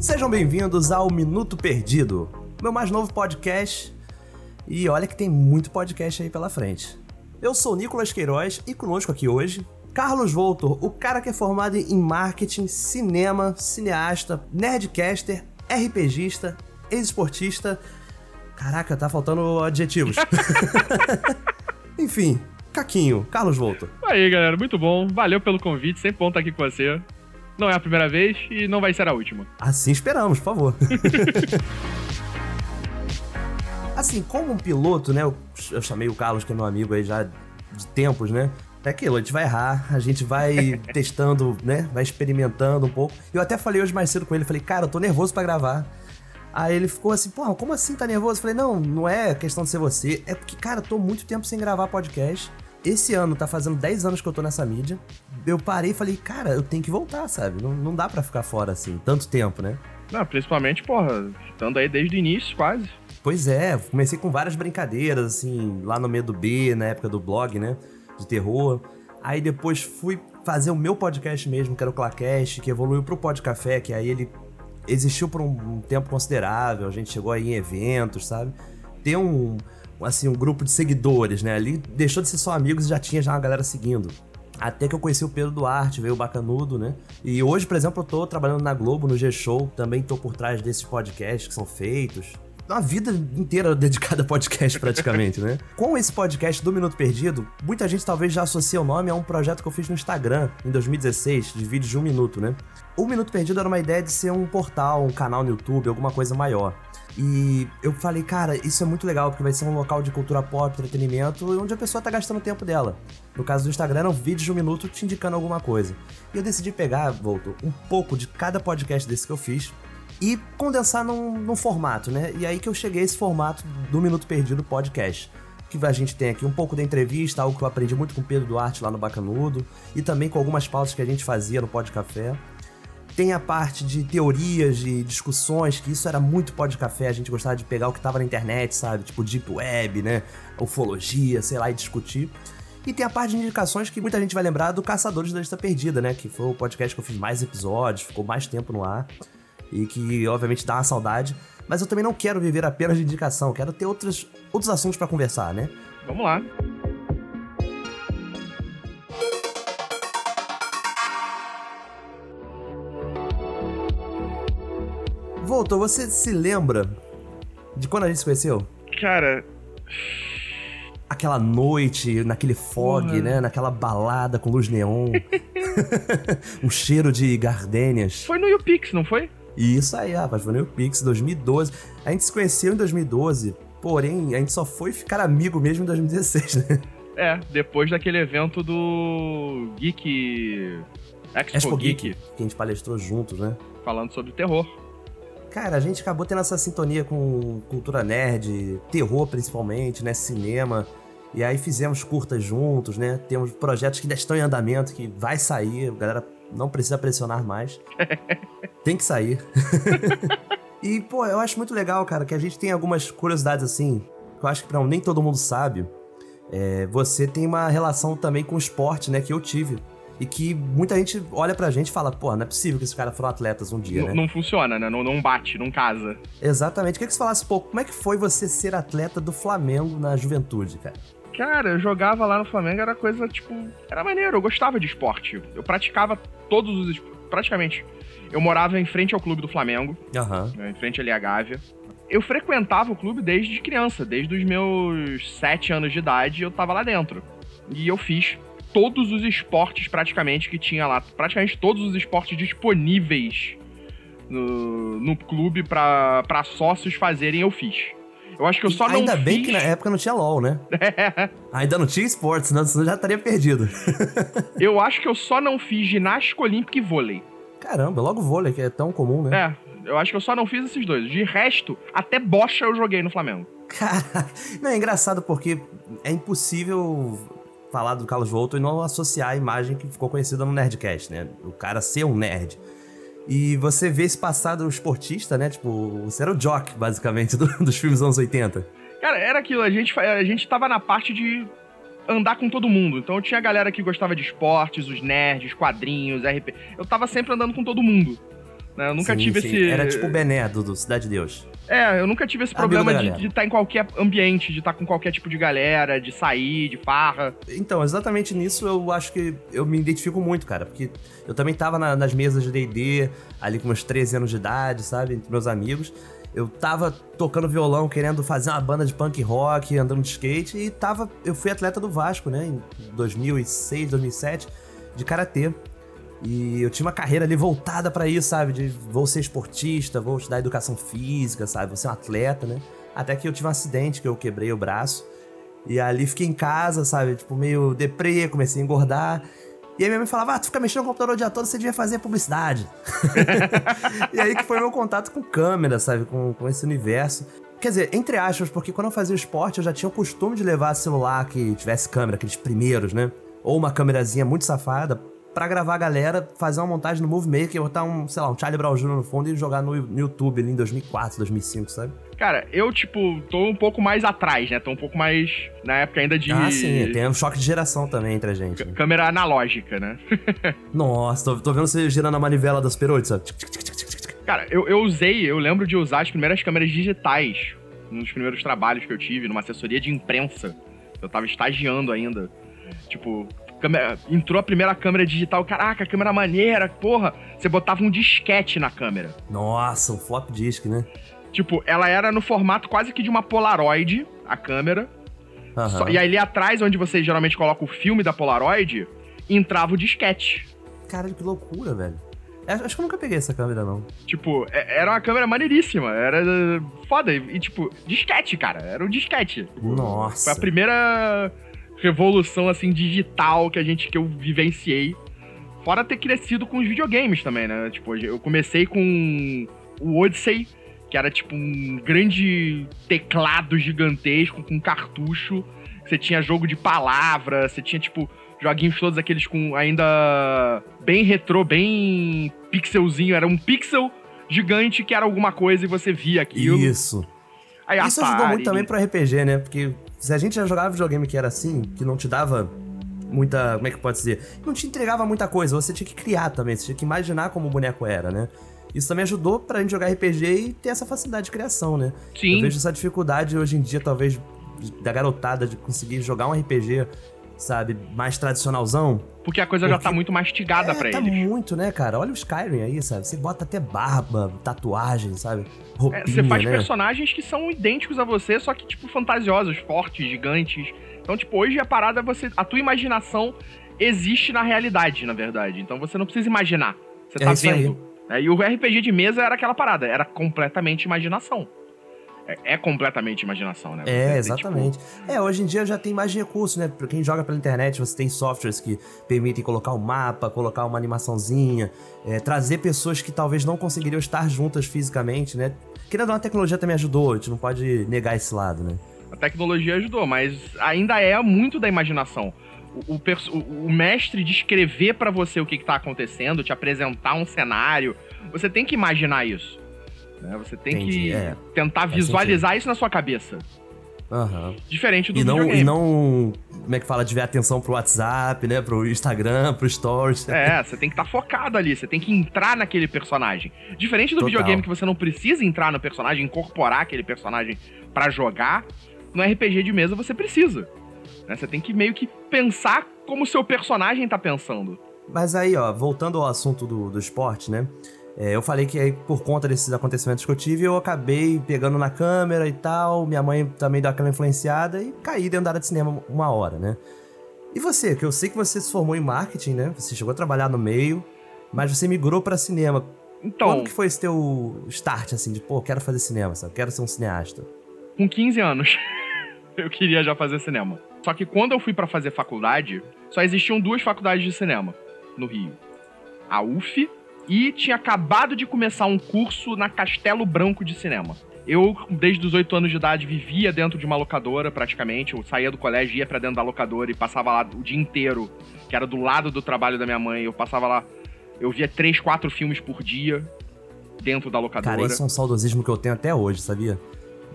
Sejam bem-vindos ao Minuto Perdido, meu mais novo podcast. E olha que tem muito podcast aí pela frente. Eu sou o Nicolas Queiroz e conosco aqui hoje, Carlos Voltor, o cara que é formado em marketing, cinema, cineasta, nerdcaster, RPGista, ex-esportista. Caraca, tá faltando adjetivos. Enfim, Caquinho, Carlos Voltor. Aí, galera, muito bom. Valeu pelo convite, sempre bom estar aqui com você. Não é a primeira vez e não vai ser a última. Assim esperamos, por favor. assim, como um piloto, né? Eu, eu chamei o Carlos, que é meu amigo aí já de tempos, né? É aquilo, a gente vai errar, a gente vai testando, né? Vai experimentando um pouco. Eu até falei hoje mais cedo com ele, falei, cara, eu tô nervoso pra gravar. Aí ele ficou assim, porra, como assim tá nervoso? Eu falei, não, não é questão de ser você, é porque, cara, eu tô muito tempo sem gravar podcast. Esse ano tá fazendo 10 anos que eu tô nessa mídia. Eu parei e falei, cara, eu tenho que voltar, sabe? Não, não dá pra ficar fora assim, tanto tempo, né? Não, principalmente, porra, estando aí desde o início, quase. Pois é, comecei com várias brincadeiras, assim, lá no meio do B, na época do blog, né? De terror. Aí depois fui fazer o meu podcast mesmo, que era o Clacast, que evoluiu pro Podcafé, que aí ele existiu por um, um tempo considerável, a gente chegou aí em eventos, sabe? Tem um, assim, um grupo de seguidores, né? Ali deixou de ser só amigos e já tinha já uma galera seguindo. Até que eu conheci o Pedro Duarte, veio o Bacanudo, né? E hoje, por exemplo, eu tô trabalhando na Globo, no G-Show, também tô por trás desses podcasts que são feitos. Uma vida inteira dedicada a podcast, praticamente, né? Com esse podcast do Minuto Perdido, muita gente talvez já associe o nome a um projeto que eu fiz no Instagram, em 2016, de vídeos de um minuto, né? O Minuto Perdido era uma ideia de ser um portal, um canal no YouTube, alguma coisa maior. E eu falei, cara, isso é muito legal, porque vai ser um local de cultura pop, entretenimento, onde a pessoa tá gastando o tempo dela. No caso do Instagram, eram vídeos de um minuto te indicando alguma coisa. E eu decidi pegar, volto, um pouco de cada podcast desse que eu fiz e condensar num, num formato, né? E aí que eu cheguei a esse formato do Minuto Perdido podcast que a gente tem aqui um pouco da entrevista, algo que eu aprendi muito com o Pedro Duarte lá no Bacanudo, e também com algumas pautas que a gente fazia no Pod Café. Tem a parte de teorias, de discussões, que isso era muito Pod Café, a gente gostava de pegar o que tava na internet, sabe? Tipo Deep Web, né? Ufologia, sei lá, e discutir. E tem a parte de indicações que muita gente vai lembrar do Caçadores da Lista Perdida, né? Que foi o podcast que eu fiz mais episódios, ficou mais tempo no ar. E que, obviamente, dá uma saudade. Mas eu também não quero viver apenas de indicação, quero ter outros, outros assuntos para conversar, né? Vamos lá. Voltou, você se lembra de quando a gente se conheceu? Cara, Aquela noite, naquele fog, Porra. né? Naquela balada com luz neon. um cheiro de gardênias. foi no YouPix, não foi? E isso aí, rapaz, foi no Pix 2012. A gente se conheceu em 2012, porém, a gente só foi ficar amigo mesmo em 2016, né? É, depois daquele evento do Geek. Expo, Expo Geek, Geek, que a gente palestrou juntos, né? falando sobre terror. Cara, a gente acabou tendo essa sintonia com cultura nerd, terror principalmente, né? Cinema. E aí fizemos curtas juntos, né? Temos projetos que ainda estão em andamento, que vai sair, a galera não precisa pressionar mais. tem que sair. e, pô, eu acho muito legal, cara, que a gente tem algumas curiosidades assim, que eu acho que pra nem todo mundo sabe. É, você tem uma relação também com o esporte, né? Que eu tive. E que muita gente olha pra gente e fala, pô, não é possível que esses caras foram atletas um dia, N- né? Não funciona, né? Não, não bate, não casa. Exatamente. Queria que você falasse pouco, como é que foi você ser atleta do Flamengo na juventude, cara? Cara, eu jogava lá no Flamengo, era coisa, tipo. Era maneiro, eu gostava de esporte. Eu praticava todos os. Praticamente. Eu morava em frente ao clube do Flamengo, né, em frente ali à Gávea. Eu frequentava o clube desde criança, desde os meus sete anos de idade, eu tava lá dentro. E eu fiz todos os esportes praticamente que tinha lá. Praticamente todos os esportes disponíveis no, no clube pra sócios fazerem, eu fiz. Eu acho que eu só não Ainda bem fiz... que na época não tinha LOL, né? Ainda não tinha esportes, senão senão já estaria perdido. Eu acho que eu só não fiz ginástica olímpica e vôlei. Caramba, logo vôlei, que é tão comum, né? É, eu acho que eu só não fiz esses dois. De resto, até bocha eu joguei no Flamengo. Caraca. Não, é engraçado porque é impossível falar do Carlos Volto e não associar a imagem que ficou conhecida no Nerdcast, né? O cara ser um nerd. E você vê esse passado esportista, né? Tipo, você era o jock, basicamente, do- dos filmes dos anos 80. Cara, era aquilo, a gente, a gente tava na parte de andar com todo mundo. Então tinha a galera que gostava de esportes, os nerds, quadrinhos, RP. Eu tava sempre andando com todo mundo. Né? Eu nunca Sim, tive sim. esse. Era tipo o Bené do, do Cidade de Deus. É, eu nunca tive esse Amigo problema de estar em qualquer ambiente, de estar com qualquer tipo de galera, de sair, de farra. Então, exatamente nisso eu acho que eu me identifico muito, cara. Porque eu também tava na- nas mesas de D&D, ali com meus 13 anos de idade, sabe? Entre meus amigos. Eu tava tocando violão, querendo fazer uma banda de punk rock, andando de skate. E tava... Eu fui atleta do Vasco, né? Em 2006, 2007, de Karatê. E eu tinha uma carreira ali voltada pra isso, sabe? De vou ser esportista, vou estudar educação física, sabe? Vou ser um atleta, né? Até que eu tive um acidente, que eu quebrei o braço. E ali fiquei em casa, sabe? Tipo, meio deprê, comecei a engordar. E aí minha mãe falava, ah, tu fica mexendo no computador o dia todo, você devia fazer publicidade. e aí que foi meu contato com câmera, sabe? Com, com esse universo. Quer dizer, entre aspas, porque quando eu fazia esporte, eu já tinha o costume de levar celular que tivesse câmera, aqueles primeiros, né? Ou uma câmerazinha muito safada, pra gravar a galera, fazer uma montagem no Movie Maker, botar um, sei lá, um Charlie Brown Jr. no fundo e jogar no, no YouTube ali em 2004, 2005, sabe? Cara, eu, tipo, tô um pouco mais atrás, né? Tô um pouco mais na época ainda de. Ah, sim, tem um choque de geração também entre a gente. né? Câmera analógica, né? Nossa, tô, tô vendo você girando a manivela das Super 8, sabe? Cara, eu, eu usei, eu lembro de usar as primeiras câmeras digitais nos primeiros trabalhos que eu tive, numa assessoria de imprensa. Eu tava estagiando ainda. Tipo, câmera- entrou a primeira câmera digital, caraca, câmera maneira, porra. Você botava um disquete na câmera. Nossa, um flop disk, né? Tipo, ela era no formato quase que de uma Polaroid, a câmera. Aham. Só- e ali atrás, onde você geralmente coloca o filme da Polaroid, entrava o disquete. Caralho, que loucura, velho. É, Acho que eu nunca peguei essa câmera, não. Tipo, é- era uma câmera maneiríssima, era eh, foda. E, tipo, disquete, cara, era um disquete. Nossa. Foi a primeira revolução, assim, digital que a gente, que eu vivenciei. Fora ter crescido com os videogames também, né? Tipo, eu comecei com o Odyssey, que era tipo um grande teclado gigantesco com cartucho. Você tinha jogo de palavra, você tinha, tipo, joguinhos todos aqueles com ainda bem retrô, bem pixelzinho. Era um pixel gigante que era alguma coisa e você via aquilo. Isso. Aí, Isso ajudou Atari, muito também pro RPG, né? Porque se a gente já jogava videogame que era assim, que não te dava muita. Como é que pode dizer? Não te entregava muita coisa, você tinha que criar também, você tinha que imaginar como o boneco era, né? Isso também ajudou pra gente jogar RPG e ter essa facilidade de criação, né? Sim. Eu vejo essa dificuldade hoje em dia, talvez, da garotada de conseguir jogar um RPG, sabe, mais tradicionalzão. Porque a coisa já Porque- tá muito mastigada é, pra tá eles. muito, né, cara? Olha o Skyrim aí, sabe? Você bota até barba, tatuagem, sabe? Roupinha, É, você faz né? personagens que são idênticos a você, só que, tipo, fantasiosos, fortes, gigantes. Então, tipo, hoje a parada é você. A tua imaginação existe na realidade, na verdade. Então você não precisa imaginar. Você É tá vendo. É, e o RPG de mesa era aquela parada, era completamente imaginação. É, é completamente imaginação, né? Você É, tem, exatamente. É, hoje em dia já tem mais recursos, né? Pra quem joga pela internet, você tem softwares que permitem colocar um mapa, colocar uma animaçãozinha, é, trazer pessoas que talvez não conseguiriam estar juntas fisicamente, né? Querendo ou não, a tecnologia também ajudou, a gente não pode negar esse lado, né? tipo, a tecnologia ajudou, mas ainda é muito da imaginação. O, o o- o mestre descrever pra você o que, que tá acontecendo, te apresentar um cenário, você tem que imaginar isso. Né? Você tem Entendi, que é. tentar visualizar isso na sua cabeça. Aham. Diferente do E não, videogame. e não, como é que fala, tiver atenção pro WhatsApp, né? Pro Instagram, pro Stories. É, você tem que estar focado ali, você tem que entrar naquele personagem. Diferente do Total. videogame que você não precisa entrar no personagem, incorporar aquele personagem pra jogar, no RPG de mesa você precisa. né? Você tem que meio que pensar como o seu personagem tá pensando. Mas aí, ó, voltando ao assunto do, do esporte, né? É, eu falei que aí, por conta desses acontecimentos que eu tive, eu acabei pegando na câmera e tal. Minha mãe também deu aquela influenciada e caí dentro da área de cinema uma hora, né? E você, que eu sei que você se formou em marketing, né? Você chegou a trabalhar no meio, mas você migrou pra cinema. Então, Quando que foi esse teu start, assim, de, pô, quero fazer cinema, sabe? Quero ser um cineasta. com 15 anos, eu queria já fazer cinema. Só que quando eu fui pra fazer faculdade, só existiam duas faculdades de cinema no Rio. A UF e tinha acabado de começar um curso na Castelo Branco de Cinema. Eu, desde os 8 anos de idade, vivia dentro de uma locadora, praticamente. Eu saía do colégio, ia pra dentro da locadora e passava lá o dia inteiro, que era do lado do trabalho da minha mãe. Eu passava lá, eu via três, quatro filmes por dia dentro da locadora. Cara, isso é um saudosismo que eu tenho até hoje, sabia?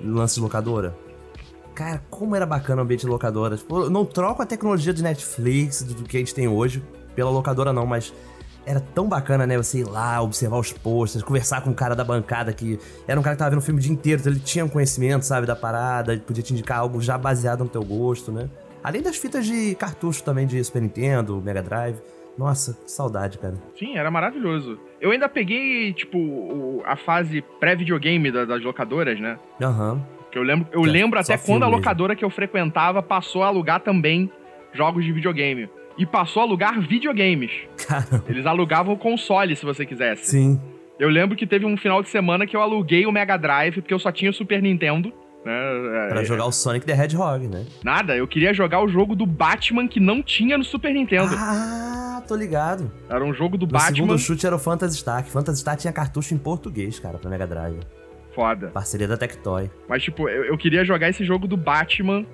Lance de locadora. cara, como era bacana o ambiente de locadora. Tipo, eu não troco a tecnologia de Netflix, do que a gente tem hoje, pela locadora não, mas era tão bacana, né? Você ir lá, observar os posters, conversar com o cara da bancada que era um cara que tava vendo o filme o dia inteiro, então ele tinha um conhecimento, sabe, da parada, podia te indicar algo já baseado no teu gosto, né? Além das fitas de cartucho também de Super Nintendo, Mega Drive. Nossa, que saudade, cara. Sim, era maravilhoso. Eu ainda peguei, tipo, a fase pré-videogame da- das locadoras, né? Aham. Que eu lembro, eu é lembro até quando a locadora que eu frequentava passou a alugar também jogos de videogame. E passou a alugar videogames. Cara, Eles alugavam o console, se você quisesse. sim. Eu lembro que teve um final de semana que eu aluguei o Mega Drive, porque eu só tinha o Super Nintendo. Né? Pra É, jogar o Sonic the Hedgehog, né? Nada, eu queria jogar o jogo do Batman que não tinha no Super Nintendo. Ah, tô ligado. Era um jogo do O Batman segundo chute era o Phantasy Star, Phantasy Star tinha cartucho em português, cara, pra Mega Drive. foda. Parceria da Tectoy. Mas, tipo, eu, eu queria jogar esse jogo do Batman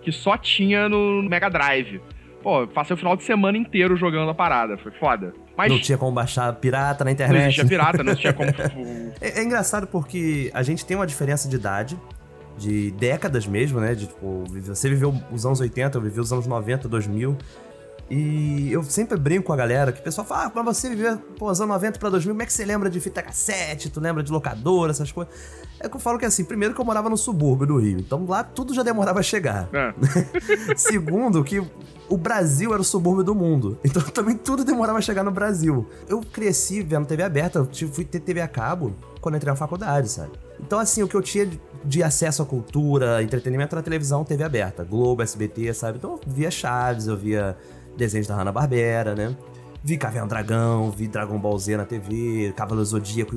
que só tinha no Mega Drive. Pô, passei o final de semana inteiro jogando a parada. Foi foda. Mas Não tinha como baixar pirata na não internet. existia pirata, não tinha como. É, é engraçado porque a gente tem uma diferença de idade, de décadas mesmo, né? De, tipo, você viveu os anos 80, eu vivi os anos 90, 2000. E eu sempre brinco com a galera que o pessoal fala, ah, mas você viveu pô, os anos 90 pra 2000, como é que você lembra de fita cassete? Tu lembra de locadora, essas coisas? É que eu falo que assim, primeiro que eu morava no subúrbio do Rio, então lá tudo já demorava a chegar. É. Segundo, que o Brasil era o subúrbio do mundo. Então também tudo demorava a chegar no Brasil. Eu cresci vendo TV aberta, eu fui ter TV a cabo quando entrei na faculdade, sabe? Então, assim, o que eu tinha de- de acesso à cultura, entretenimento era televisão, TV aberta. Globo, SBT, sabe? Então eu via Chaves, eu via desenhos da Hanna-Barbera, né? Vi Caverna Dragão, vi Dragon Ball Z na TV, Cavaleiro Zodíaco,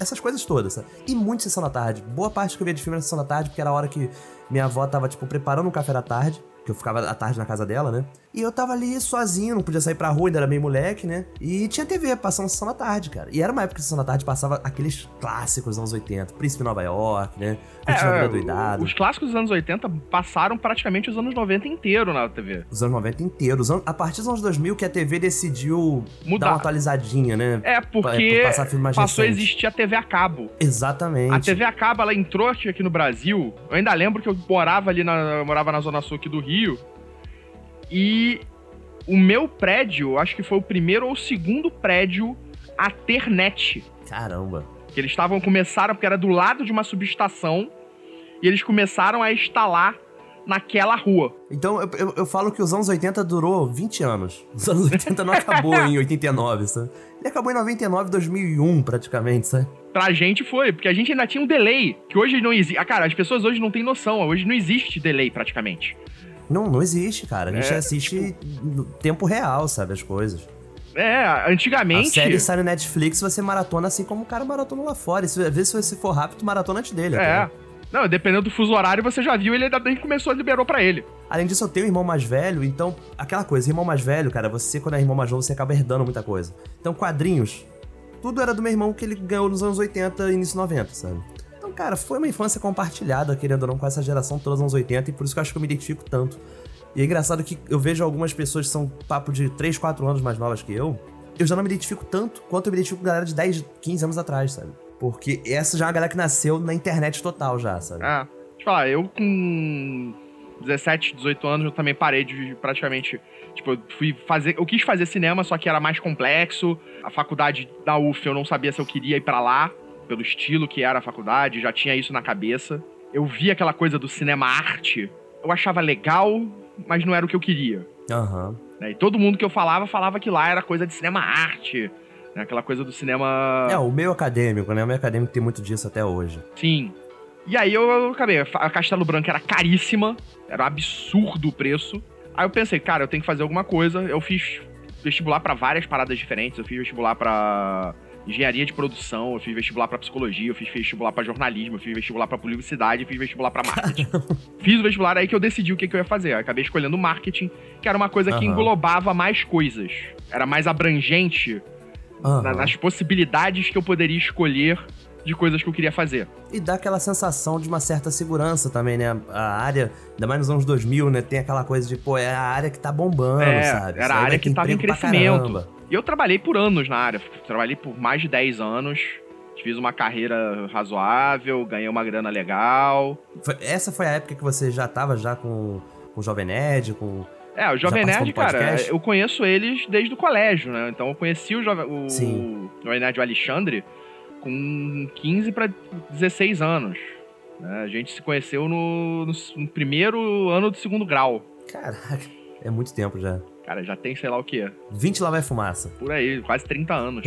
essas coisas todas, sabe? E muito Sessão da Tarde. Boa parte que eu via de filme era Sessão da Tarde, porque era a hora que minha avó tava, tipo, preparando um café da tarde, que eu ficava à tarde na casa dela, né? E eu tava ali sozinho, não podia sair pra rua, ainda era meio moleque, né? E tinha TV passando Sessão da Tarde, cara. E era uma época que Sessão da Tarde passava aqueles clássicos dos anos 80, Príncipe Nova York, né? A Vida Doidado. É, os clássicos dos anos 80 passaram praticamente os anos 90 inteiro na TV. Os anos 90 inteiros. A partir dos anos 2000 que a TV decidiu dar Mudar. uma atualizadinha, né? É, porque pra mais passou a recente. existir a TV a cabo. Exatamente. A TV a cabo, ela entrou aqui, aqui no Brasil. Eu ainda lembro que eu morava ali na, eu morava na zona sul aqui do Rio. E o meu prédio, acho que foi o primeiro ou o segundo prédio a ter net. Caramba. Que eles estavam começaram porque era do lado de uma subestação e eles começaram a instalar naquela rua. Então eu, eu, eu falo que os anos 80 durou 20 anos. Os anos 80 não acabou em 89, sabe? Ele acabou em 99, 2001 praticamente, sabe? Pra gente foi, porque a gente ainda tinha um delay, que hoje não existe. Ah, cara, as pessoas hoje não têm noção, hoje não existe delay praticamente. Não, não existe, cara. A gente É, assiste no tempo real, sabe, as coisas. É, A antigamente. série sai no Netflix, você maratona assim como o cara maratona lá fora. E se, às vezes, se você for rápido, maratona antes dele. É. até. Não, dependendo do fuso horário, você já viu, ele ainda bem que começou, liberou pra ele. Além disso, eu tenho um irmão mais velho, então, aquela coisa, irmão mais velho, cara, você, quando é irmão mais novo, você acaba herdando muita coisa. Então, quadrinhos, tudo era do meu irmão que ele ganhou nos anos 80 e início 90, sabe? Cara, foi uma infância compartilhada, querendo ou não, com essa geração toda dos anos 80, e por isso que eu acho que eu me identifico tanto. E é engraçado que eu vejo algumas pessoas que são papo de 3, 4 anos mais novas que eu, eu já não me identifico tanto quanto eu me identifico com galera de 10, 15 anos atrás, sabe? Porque essa já é uma galera que nasceu na internet total já, sabe? Ah, eu falar, eu com 17, 18 anos, eu também parei de praticamente. Tipo, eu fui fazer. Eu quis fazer cinema, só que era mais complexo. A faculdade da UF eu não sabia se eu queria ir pra lá, pelo estilo que era a faculdade, já tinha isso na cabeça. Eu vi aquela coisa do cinema arte, eu achava legal, mas não era o que eu queria. Aham. né? E todo mundo que eu falava, falava que lá era coisa de cinema arte. Né? Aquela coisa do cinema. É, o meio acadêmico, né? O meio acadêmico tem muito disso até hoje. Sim. E aí eu, eu acabei. A Castelo Branco era caríssima, era um absurdo o preço. Aí eu pensei, cara, eu tenho que fazer alguma coisa. Eu fiz vestibular pra várias paradas diferentes. Eu fiz vestibular pra engenharia de produção, eu fiz vestibular pra psicologia, eu fiz vestibular pra jornalismo, eu fiz vestibular pra publicidade, eu fiz vestibular pra marketing. fiz o vestibular aí que eu decidi o que, que eu ia fazer. Aí acabei escolhendo marketing, que era uma coisa que Aham. englobava mais coisas. Era mais abrangente Aham. na- nas possibilidades que eu poderia escolher de coisas que eu queria fazer. E dá aquela sensação de uma certa segurança também, né? A área, ainda mais nos anos 2000, né? Tem aquela coisa de, pô, é a área que tá bombando, É, sabe? era a área que tava em crescimento. E eu trabalhei por anos na área. Trabalhei por mais de 10 anos. Fiz uma carreira razoável, ganhei uma grana legal. Foi- essa foi a época que você já tava já com, com o Jovem Nerd, com... É, o Jovem Nerd, cara, eu conheço eles desde o colégio, né? Então eu conheci o Jovem, o, o Jovem Nerd o Alexandre com 15 pra 16 anos. né? A gente se conheceu no, no primeiro ano do segundo grau. Caraca, é muito tempo já. Cara, já tem sei lá o quê. 20 lá vai fumaça. Por aí, quase 30 anos.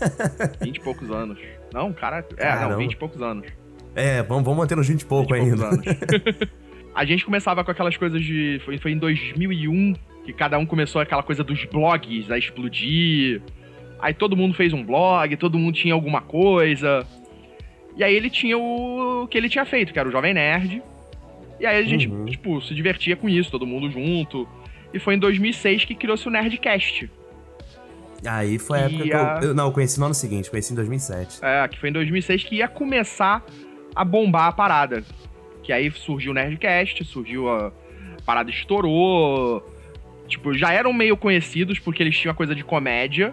20 e poucos anos. Não, cara, é, Caramba. não, 20 e poucos anos. É, vamos, vamos manter nos 20 e pouco 20 e ainda. poucos anos. a gente começava com aquelas coisas de. Foi, foi em 2001 que cada um começou aquela coisa dos blogs a explodir. Aí todo mundo fez um blog, todo mundo tinha alguma coisa. E aí ele tinha o, que ele tinha feito, que era o Jovem Nerd. E aí a gente, Uhum. tipo, se divertia com isso, todo mundo junto. E foi em 2006 que criou-se o Nerdcast. Aí foi a época que a- eu, eu... Não, eu conheci no ano seguinte, conheci em 2007. É, que foi em 2006 que ia começar a bombar a parada. Que aí surgiu o Nerdcast, surgiu a, a parada estourou. Tipo, já eram meio conhecidos porque eles tinham a coisa de comédia,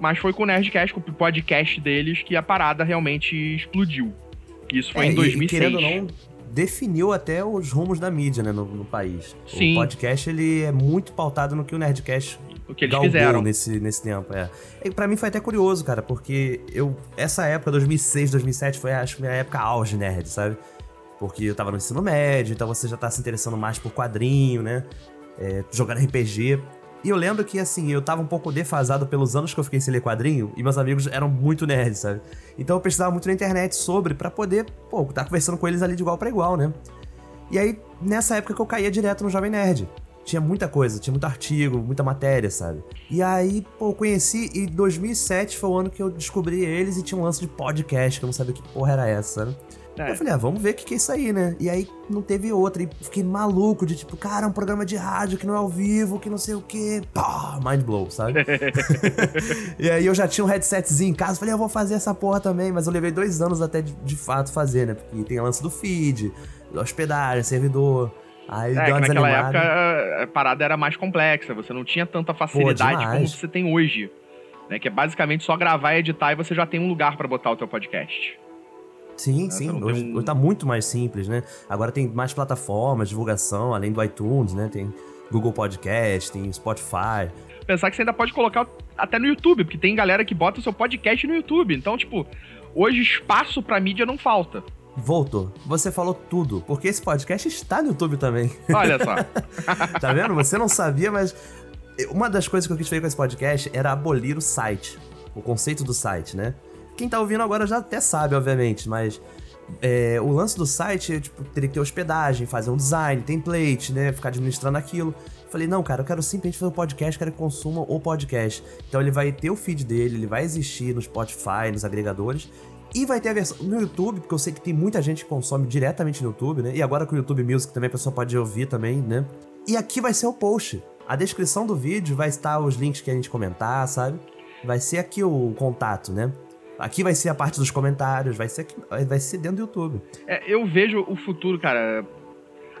mas foi com o Nerdcast, com o podcast deles, que a parada realmente explodiu. Isso foi É, em e- 2006. E, querendo ou não, definiu até os rumos da mídia, né, no, no país. Sim. O podcast, ele é muito pautado no que o Nerdcast o que eles galgou fizeram. nesse, nesse tempo, é. E pra mim foi até curioso, cara, porque eu... Essa época, 2006, 2007, foi, acho que, minha época auge nerd, sabe? Porque eu tava no ensino médio, então você já tá se interessando mais por quadrinho, né? É, jogando RPG. E eu lembro que, assim, eu tava um pouco defasado pelos anos que eu fiquei sem ler quadrinho, e meus amigos eram muito nerds, sabe? Então eu pesquisava muito na internet sobre, pra poder, pô, tá conversando com eles ali de igual pra igual, né? E aí, nessa época que eu caía direto no Jovem Nerd. Tinha muita coisa, tinha muito artigo, muita matéria, sabe? E aí, pô, eu conheci, e 2007 foi o ano que eu descobri eles e tinha um lance de podcast, que eu não sabia que porra era essa, sabe? É. Eu falei, ah, vamos ver o que, que é isso aí, né? E aí não teve outra. E fiquei maluco de tipo, cara, é um programa de rádio que não é ao vivo, que não sei o quê. Pá, mind blow, sabe? e aí eu já tinha um headsetzinho em casa, falei, eu vou fazer essa porra também, mas eu levei dois anos até de, de fato fazer, né? Porque tem o lance do feed, da hospedagem, servidor. Aí É, deu que naquela época a parada era mais complexa, você não tinha tanta facilidade como demais. você tem hoje. Né, que é basicamente só gravar, editar e você já tem um lugar pra botar o teu podcast. Sim, Né, sim. não Hoje, um- hoje tá muito mais simples, né? Agora tem mais plataformas, divulgação, além do iTunes, né? Tem Google Podcast, tem Spotify. Pensar que você ainda pode colocar até no YouTube, porque tem galera que bota o seu podcast no YouTube. Então, tipo, hoje espaço pra mídia não falta. Voltou. Você falou tudo, porque esse podcast está no YouTube também. Olha só. tá vendo? Você não sabia, mas uma das coisas que eu quis fazer com esse podcast era abolir o site. O conceito do site, né? Quem tá ouvindo agora já até sabe, obviamente, mas é, o lance do site é, tipo, teria que ter hospedagem, fazer um design, template, né? Ficar administrando aquilo. Falei, não, cara, eu quero simplesmente fazer um podcast, quero que consuma o podcast. Então ele vai ter o feed dele, ele vai existir no Spotify, nos agregadores. E vai ter a versão no YouTube, porque eu sei que tem muita gente que consome diretamente no YouTube, né? E agora com o YouTube Music também a pessoa pode ouvir também, né? E aqui vai ser o post. A descrição do vídeo vai estar os links que a gente comentar, sabe? Vai ser aqui o contato, né? Aqui vai ser a parte dos comentários, vai ser, aqui, vai ser dentro do YouTube. É, eu vejo o futuro, cara.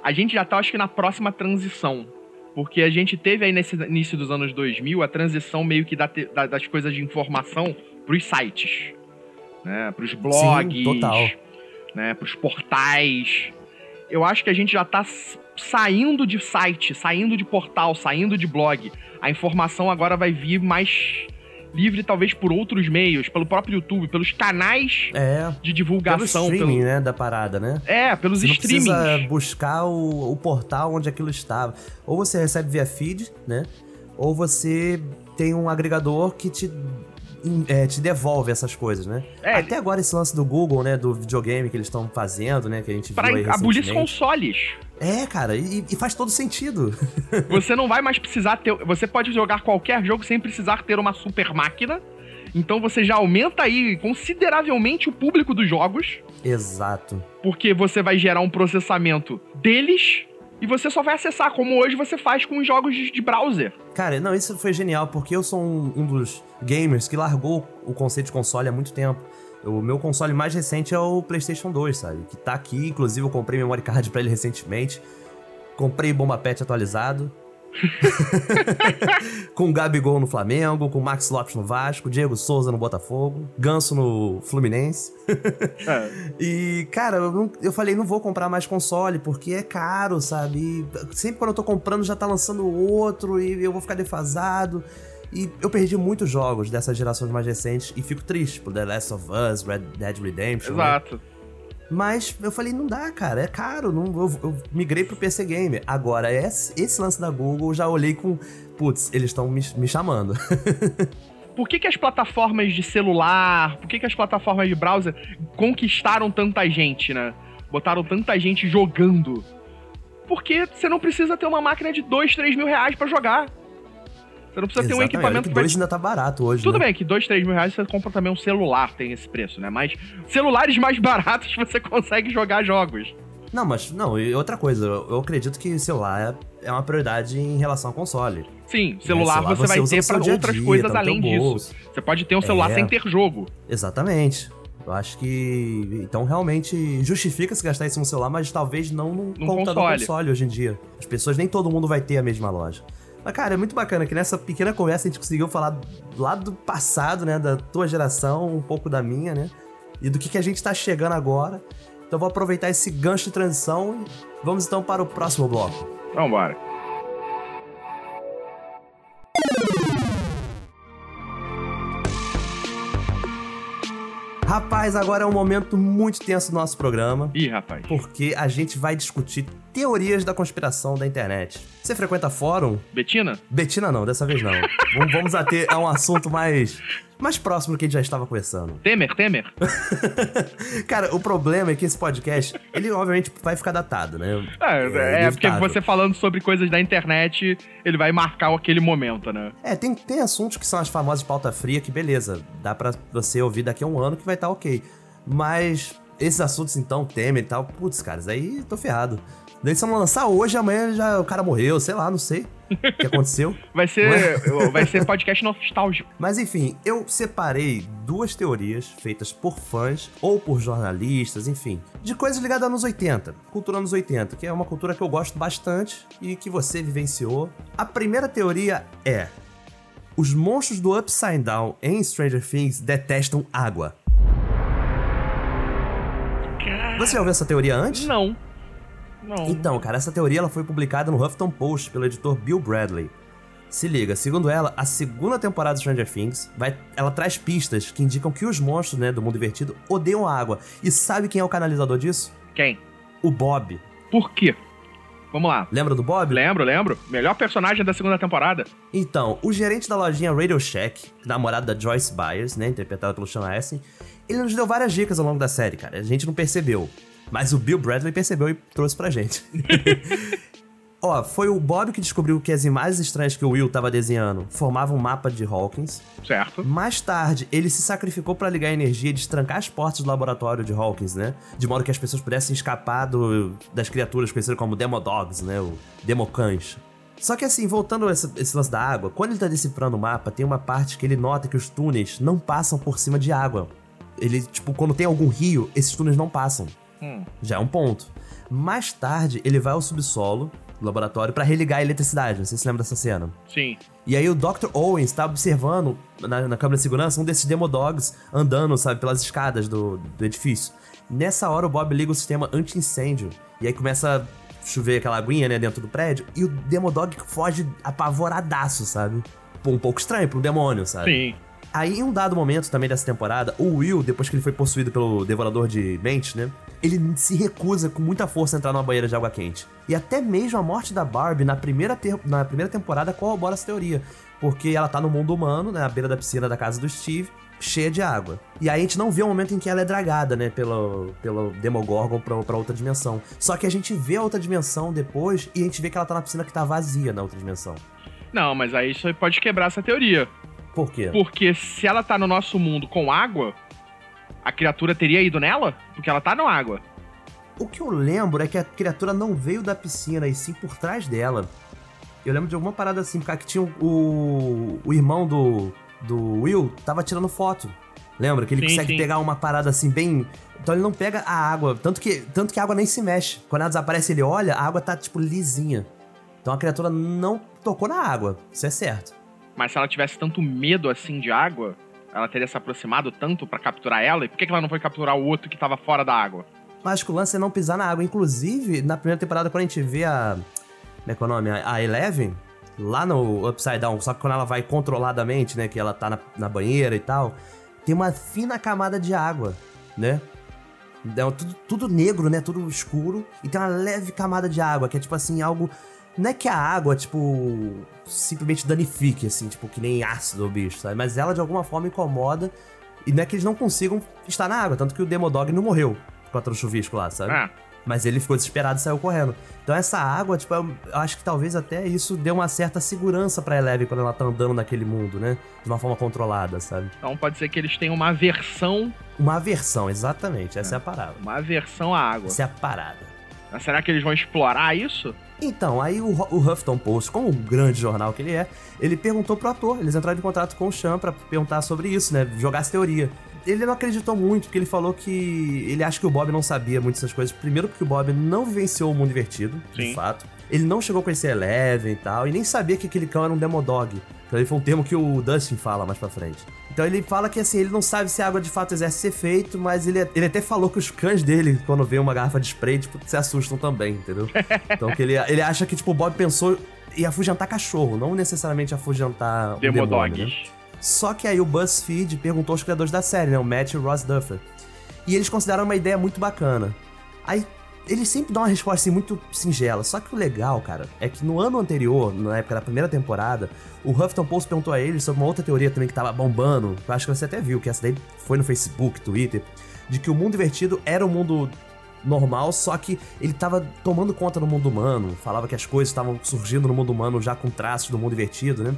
A gente já tá, acho que, na próxima transição. Porque a gente teve aí nesse início dos anos 2000 a transição meio que da da- das coisas de informação pros sites. Né? Pros blogs. total. Né? Pros portais. Eu acho que a gente já tá saindo de site, saindo de portal, saindo de blog. A informação agora vai vir mais livre, talvez por outros meios, pelo próprio YouTube, pelos canais É, de pelo divulgação. streaming, pelo- né, da parada, né? É, pelos Você não streamings. precisa buscar o, o portal onde aquilo estava. Ou você recebe via feed, né? Ou você tem um agregador que te, é, te devolve essas coisas, né? É, Até agora esse lance do Google, né? Do videogame que eles estão fazendo, né? Que a gente Pra viu aí abolir recentemente. consoles. É, cara, e, e faz todo sentido. Você não vai mais precisar ter. Você pode jogar qualquer jogo sem precisar ter uma super máquina. Então você já aumenta aí consideravelmente o público dos jogos. Exato. Porque você vai gerar um processamento deles. E você só vai acessar, como hoje você faz com os jogos de, browser. Cara, não, isso foi genial, porque eu sou um, um dos gamers que largou o conceito de console há muito tempo. O meu console mais recente é o PlayStation 2, sabe? Que tá aqui, inclusive eu comprei memory card pra ele recentemente. Comprei bomba pet atualizado. com Gabigol no Flamengo, com Max Lopes no Vasco, Diego Souza no Botafogo, Ganso no Fluminense. É. E, cara, eu, não- eu falei, não vou comprar mais console, porque é caro, sabe? E sempre quando eu tô comprando já tá lançando outro e eu vou ficar defasado. E eu perdi muitos jogos dessas gerações mais recentes e fico triste, tipo The Last of Us, Red Dead Redemption. né? Exato. Mas eu falei, não dá, cara, é caro. Não, eu, eu migrei pro PC Gamer. Agora, esse, esse lance da Google, eu já olhei com. Putz, eles estão me, me chamando. Por que, que as plataformas de celular, por que, que as plataformas de browser conquistaram tanta gente, né? Botaram tanta gente jogando. Porque você não precisa ter uma máquina de 2, 3 mil reais pra jogar. Você não precisa ter um Exatamente. equipamento que vai dois ainda tá barato hoje. Tudo né? bem que 2, 3 mil reais você compra também um celular, tem esse preço, né? Mas celulares mais baratos você consegue jogar jogos. Não, mas não, e outra coisa, eu, acredito que celular é, é uma prioridade em relação ao console. Sim, celular, celular você, vai usa ter no seu pra dia a outras dia, coisas tá além disso. Você pode ter um celular É. sem ter jogo. Exatamente. Eu acho que. Então, realmente, justifica-se gastar isso no celular, mas talvez não no Num computador console. console. hoje em dia. As pessoas, nem todo mundo vai ter a mesma loja. Mas, cara, é muito bacana que nessa pequena conversa a gente conseguiu falar lá do passado, né? Da tua geração, um pouco da minha, né? E do que, que a gente tá chegando agora. Então, vou aproveitar esse gancho de transição e vamos então para o próximo bloco. Vambora. Rapaz, agora é um momento muito tenso do nosso programa. Ih, rapaz. Porque a gente vai discutir teorias da conspiração da internet. Você frequenta fórum? Betina? Betina não, dessa vez não. Vamos- ater a um assunto mais, mais próximo do que a gente já estava conversando. Temer, Temer? Cara, o problema é que esse podcast, ele obviamente vai ficar datado, né? É, é, porque inevitável. você falando sobre coisas da internet, ele vai marcar aquele momento, né? É, tem, tem assuntos que são as famosas pauta fria que, beleza, dá pra você ouvir daqui a um ano que vai estar ok. Mas esses assuntos, então, Temer e tal, putz, caras, aí tô ferrado. Daí se eu não lançar hoje, amanhã já o cara morreu, sei lá, não sei o que aconteceu. Vai ser, vai ser podcast nostálgico. Mas enfim, eu separei duas teorias feitas por fãs ou por jornalistas, enfim, de coisas ligadas anos 80, cultura anos 80, que é uma cultura que eu gosto bastante e que você vivenciou. A primeira teoria é: os monstros do Upside Down em Stranger Things detestam água. Você já ouviu essa teoria antes? Não. Não. Então, cara, essa teoria ela foi publicada no Huffington Post pelo editor Bill Bradley. Se liga, segundo ela, a segunda temporada de Stranger Things vai, ela traz pistas que indicam que os monstros, né, do mundo invertido odeiam a água. E sabe quem é o canalizador disso? Quem? O Bob. Por quê? Vamos lá. Lembra do Bob? Lembro, lembro. Melhor personagem da segunda temporada. Então, o gerente da lojinha Radio Shack, namorado da Joyce Byers, né, interpretado pelo Sean Astin, ele nos deu várias dicas ao longo da série, cara. A gente não percebeu. Mas o Bill Bradley percebeu e trouxe pra gente. Ó, foi o Bob que descobriu que as imagens estranhas que o Will tava desenhando formavam um mapa de Hawkins. Certo. Mais tarde, ele se sacrificou pra ligar a energia e destrancar as portas do laboratório de Hawkins, né? De modo que as pessoas pudessem escapar do- das criaturas conhecidas como Demodogs, né? O Democães. Só que assim, voltando a esse, esse lance da água, quando ele tá decifrando o mapa, tem uma parte que ele nota que os túneis não passam por cima de água. Ele, tipo, quando tem algum rio, esses túneis não passam. Hum. Já é um ponto. Mais tarde, ele vai ao subsolo do laboratório pra religar a eletricidade. Não sei se você lembra dessa cena. Sim. E aí o Dr. Owens tá observando na, na câmera de segurança um desses Demodogs andando, sabe, pelas escadas do, do edifício. Nessa hora o Bob liga o sistema anti-incêndio. E aí começa a chover aquela aguinha, né, dentro do prédio. E o Demodog foge apavoradaço, sabe? Um pouco estranho pra um demônio, sabe? Sim. Aí, em um dado momento também dessa temporada, o Will, depois que ele foi possuído pelo Devorador de Mentes, né? Ele se recusa com muita força a entrar numa banheira de água quente. E até mesmo a morte da Barbie na primeira, na primeira temporada corrobora essa teoria. Porque ela tá no mundo humano, né? À beira da piscina da casa do Steve, cheia de água. E aí a gente não vê o momento em que ela é dragada, né? Pelo, pelo Demogorgon pra, pra outra dimensão. Só que a gente vê a outra dimensão depois e a gente vê que ela tá na piscina que tá vazia na outra dimensão. Não, mas aí isso pode quebrar essa teoria. Por quê? Porque se ela tá no nosso mundo com água, a criatura teria ido nela? Porque ela tá na água. O que eu lembro é que a criatura não veio da piscina, e sim por trás dela. Eu lembro de alguma parada assim, cara, que tinha o, o irmão do, do Will, tava tirando foto. Lembra? Que ele Sim, consegue sim. pegar uma parada assim, bem. Então ele não pega a água. Tanto que, tanto que a água nem se mexe. Quando ela desaparece, ele olha, a água tá, tipo, lisinha. Então a criatura não tocou na água, isso é certo. Mas se ela tivesse tanto medo assim de água, ela teria se aproximado tanto pra capturar ela? E por que ela não foi capturar o outro que tava fora da água? Mas que o lance é não pisar na água. Inclusive, na primeira temporada, quando a gente vê a. Como é que é o nome? A a Eleven, lá no Upside Down, só que quando ela vai controladamente, né? Que ela tá na, na banheira e tal, tem uma fina camada de água, né? Então, tudo, tudo negro, né? Tudo escuro. E tem uma leve camada de água, que é tipo assim, algo. Não é que a água, tipo, simplesmente danifique, assim, tipo, que nem ácido o bicho, sabe? Mas ela de alguma forma incomoda. E não é que eles não consigam estar na água, tanto que o Demodog não morreu contra o chuvisco lá, sabe? Ah, Mas ele ficou desesperado e saiu correndo. Então essa água, tipo, eu acho que talvez até isso dê uma certa segurança pra Eleven quando ela tá andando naquele mundo, né? De uma forma controlada, sabe? então pode ser que eles tenham uma aversão, Uma aversão, exatamente. Essa é, a parada. uma aversão à água. Essa é a parada. Mas será que eles vão explorar isso? Então, aí o, o Huffington Post, como o grande jornal que ele é, ele perguntou pro ator, eles entraram em contato com o Chan pra perguntar sobre isso, né? Jogar essa teoria. Ele não acreditou muito, porque ele falou que ele acha que o Bob não sabia muito dessas coisas. Primeiro porque o Bob não vivenciou o mundo invertido, de Sim. fato. Ele não chegou a conhecer Eleven e tal, e nem sabia que aquele cão era um Demodog. Então ele foi um termo que o Dustin fala mais pra frente. Então ele fala que assim, ele não sabe se a água de fato exerce esse efeito, mas ele, ele até falou que os cães dele, quando vê uma garrafa de spray, tipo, se assustam também, entendeu? Então que ele, ele acha que, tipo, o Bob pensou em afugentar cachorro, não necessariamente afugentar o demônio, né? Só que aí o BuzzFeed perguntou aos criadores da série, né? O Matt e o Ross Duffer. E eles consideraram uma ideia muito bacana. Aí eles sempre dão uma resposta assim muito singela. Só que o legal, cara, é que no ano anterior, na época da primeira temporada, o Huffington Post perguntou a eles sobre uma outra teoria também que tava bombando. Eu acho que você até viu, que essa daí foi no Facebook, Twitter, de que o mundo invertido era o mundo normal, só que ele tava tomando conta do mundo humano. Falava que as coisas estavam surgindo no mundo humano já com traços do mundo invertido, né?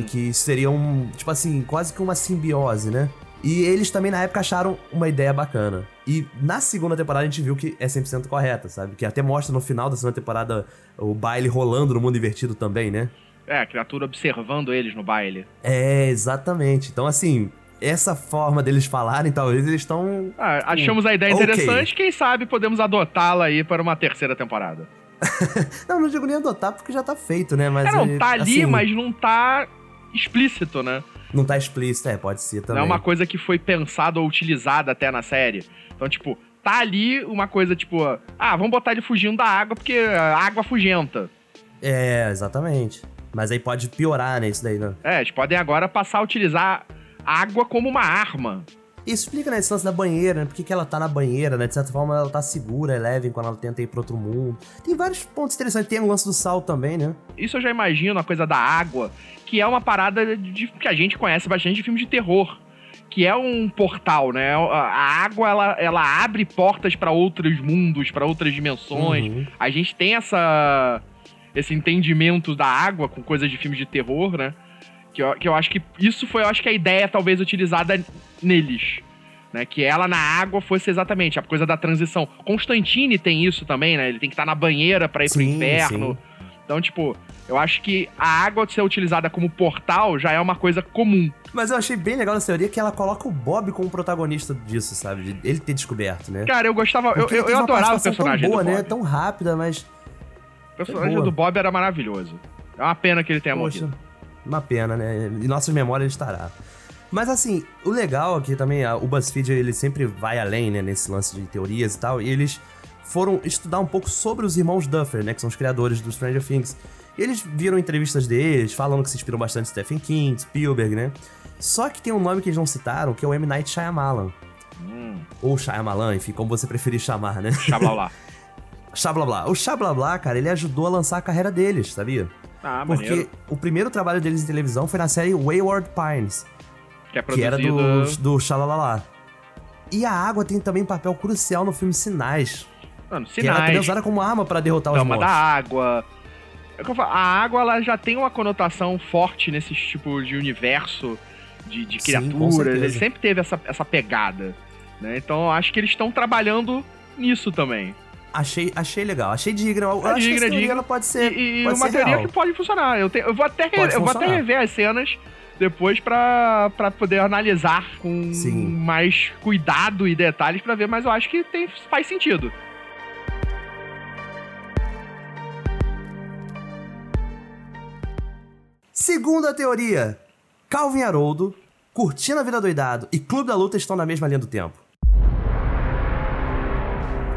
E que seria um, tipo assim, quase que uma simbiose, né? E eles também na época acharam uma ideia bacana. E na segunda temporada a gente viu que é 100% correta, sabe? Que até mostra no final da segunda temporada o baile rolando no mundo invertido também, né? É, a criatura observando eles no baile. É, exatamente. Então, assim, essa forma deles falarem, talvez eles estão. Ah, achamos a ideia interessante, quem sabe podemos adotá-la aí para uma terceira temporada. Não, não digo nem adotar porque já tá feito, né? Mas é, não, é, tá ali, assim, mas não tá explícito, né? Não tá explícito, é, pode ser também. Não é uma coisa que foi pensada ou utilizada até na série. Então, tipo, tá ali uma coisa tipo, ah, vamos botar ele fugindo da água porque a água afugenta. É, exatamente. Mas aí pode piorar, né? Isso daí, né? É, eles podem agora passar a utilizar água como uma arma. Isso explica, né, esse lance da banheira, né? Por que, ela tá na banheira, né? De certa forma, ela tá segura, Eleven, quando ela tenta ir pro outro mundo. Tem vários pontos interessantes. Tem o lance do sal também, né? Isso eu já imagino, a coisa da água, que é uma parada de- que a gente conhece bastante de filme de terror. Que é um portal, né? A água, ela, ela abre portas pra outros mundos, pra outras dimensões. Uhum. A gente tem essa esse entendimento da água com coisas de filmes de terror, né? Que eu, que eu acho que isso foi, eu acho que a ideia talvez utilizada neles. Né, que ela na água fosse exatamente a coisa da transição. Constantine tem isso também, né? Ele tem que estar na banheira pra ir pro Sim, inferno. Então, tipo, eu acho que a água ser utilizada como portal já é uma coisa comum. Mas eu achei bem legal essa teoria que ela coloca o Bob como protagonista disso, sabe? De ele ter descoberto, né? Cara, eu gostava, eu, Porque eu, eu adorava o personagem tão boa, do Bob. né? Tão rápida, mas... O personagem do Bob era maravilhoso. É uma pena que ele tenha Poxa, morrido. Uma pena, né? Em nossas memórias estará. Mas assim, o legal aqui também, a- o BuzzFeed, ele sempre vai além, né, nesse lance de teorias e tal, e eles foram estudar um pouco sobre os irmãos Duffer, né, que são os criadores do Stranger Things. E eles viram entrevistas deles, falando que se inspiram bastante em Stephen King, Spielberg, né? Só que tem um nome que eles não citaram, que é o M. Night Shyamalan. Hum, Ou Shyamalan, enfim, como você preferir chamar, né? xablá Xablabla. O Xablabla, cara, ele ajudou a lançar a carreira deles, sabia? Ah, Porque maneiro. o primeiro trabalho deles em televisão foi na série Wayward Pines, Que é que era do, do Xalalala. E a água tem também um papel crucial no filme Sinais, Mano, que ela também é sinais, usada como arma pra derrotar os dama da monstros. água. É que a água ela já tem uma conotação forte nesses tipos de universo de, de Sim, criaturas. certeza. Ele sempre teve essa, essa pegada. Né? Então eu acho que eles estão trabalhando nisso também. Achei, achei legal, achei digno. Eu É acho que é teoria digno. ela pode ser, E, e pode uma ser teoria real. que pode funcionar. Eu, te- eu vou até, re- eu vou até rever as cenas depois pra, pra poder analisar com Sim. mais cuidado e detalhes pra ver, mas eu acho que tem, faz sentido. Segunda teoria: Calvin Haroldo, Curtindo a Vida Doidado e Clube da Luta estão na mesma linha do tempo.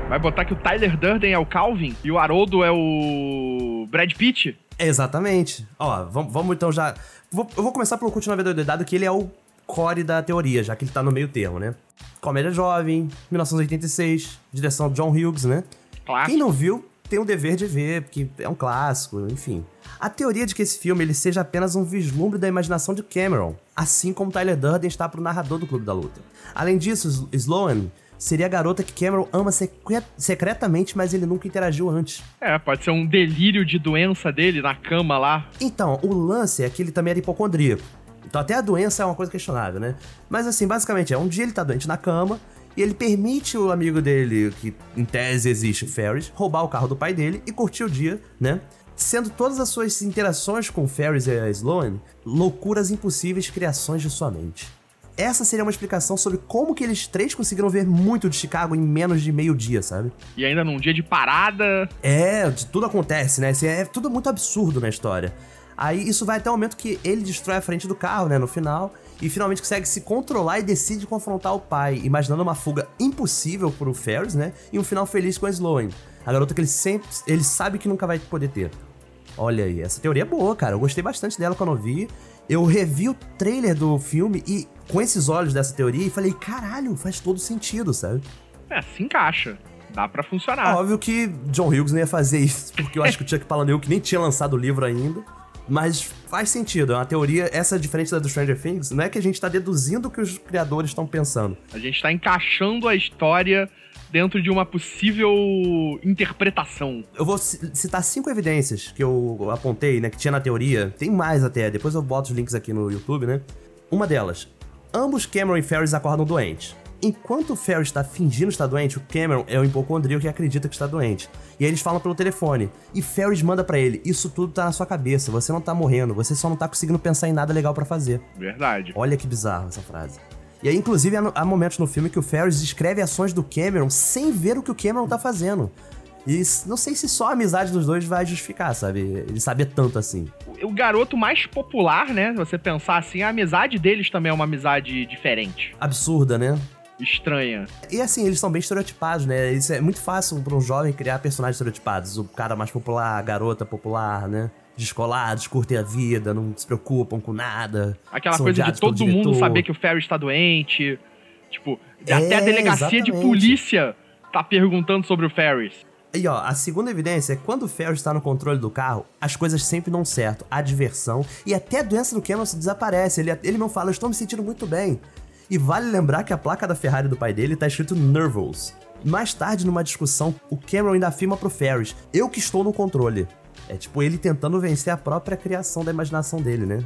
Vai botar que o Tyler Durden é o Calvin e o Haroldo é o Brad Pitt? Exatamente. Ó, vamos, vamos então já. vou- eu vou começar pelo a Vida Doidado, que ele é o core da teoria, já que ele tá no meio termo, né? Comédia jovem, 1986, direção John Hughes, né? Clássico. Quem não viu, tem o dever de ver, porque é um clássico, enfim. A teoria de que esse filme ele seja apenas um vislumbre da imaginação de Cameron, assim como Tyler Durden está pro narrador do Clube da Luta. Além disso, Sl- Sloane seria a garota que Cameron ama secre- secretamente, mas ele nunca interagiu antes. É, pode ser um delírio de doença dele na cama lá. Então, o lance é que ele também era hipocondríaco. Então até a doença é uma coisa questionável, né? Mas assim, basicamente é, um dia ele tá doente na cama e ele permite o amigo dele, que em tese existe, o Ferris, roubar o carro do pai dele e curtir o dia, né? Sendo todas as suas interações com o Ferris e a Sloane loucuras impossíveis criações de sua mente. Essa seria uma explicação sobre como que eles três conseguiram ver muito de Chicago em menos de meio dia, sabe? E ainda num dia de parada. É, de tudo acontece, né? Assim, É tudo muito absurdo na história. Aí isso vai até o momento que ele destrói a frente do carro, né, no final, e finalmente consegue se controlar e decide confrontar o pai, imaginando uma fuga impossível pro Ferris, né, e um final feliz com a Sloane, a garota que ele sempre, ele sabe que nunca vai poder ter. Olha aí, essa teoria é boa, cara. Eu gostei bastante dela quando eu vi. Eu revi o trailer do filme e com esses olhos dessa teoria e falei, caralho, faz todo sentido, sabe? É, se encaixa. Dá pra funcionar. Óbvio que John Hughes não ia fazer isso, porque eu acho que o Chuck Palahniuk nem tinha lançado o livro ainda. Mas faz sentido, é uma teoria, essa é diferente da do Stranger Things, não é que a gente tá deduzindo o que os criadores estão pensando. A gente tá encaixando a história dentro de uma possível interpretação. Eu vou ci- citar cinco evidências que eu apontei, né, que tinha na teoria. Tem mais até, depois eu boto os links aqui no YouTube, né? Uma delas, ambos Cameron e Ferris acordam doentes. Enquanto o Ferris está fingindo estar doente, o Cameron é o hipocondríaco que acredita que está doente. E aí eles falam pelo telefone. E Ferris manda pra ele: Isso tudo tá na sua cabeça, você não tá morrendo, você só não tá conseguindo pensar em nada legal pra fazer. Verdade. Olha que bizarro essa frase. E aí, inclusive, há, momentos no filme que o Ferris descreve ações do Cameron sem ver o que o Cameron tá fazendo. E não sei se só a amizade dos dois vai justificar, sabe? Ele saber tanto assim. O garoto mais popular, né? Se você pensar assim, a amizade deles também é uma amizade diferente. Absurda, né? Estranha. E assim, eles são bem estereotipados, né? Isso é muito fácil pra um jovem criar personagens estereotipados. O cara mais popular, a garota popular, né? Descolados, curtem a vida, não se preocupam com nada. Aquela coisa de todo mundo saber que o Ferris tá doente. Tipo, É, até a delegacia de exatamente. polícia tá perguntando sobre o Ferris. E ó, a segunda evidência é quando o Ferris está no controle do carro, as coisas sempre dão certo. Há diversão e até a doença do Cameron se desaparece. Ele, ele não fala, eu estou me sentindo muito bem. E vale lembrar que a placa da Ferrari do pai dele tá escrito Nervous. Mais tarde, numa discussão, o Cameron ainda afirma pro Ferris, eu que estou no controle. É tipo ele tentando vencer a própria criação da imaginação dele, né?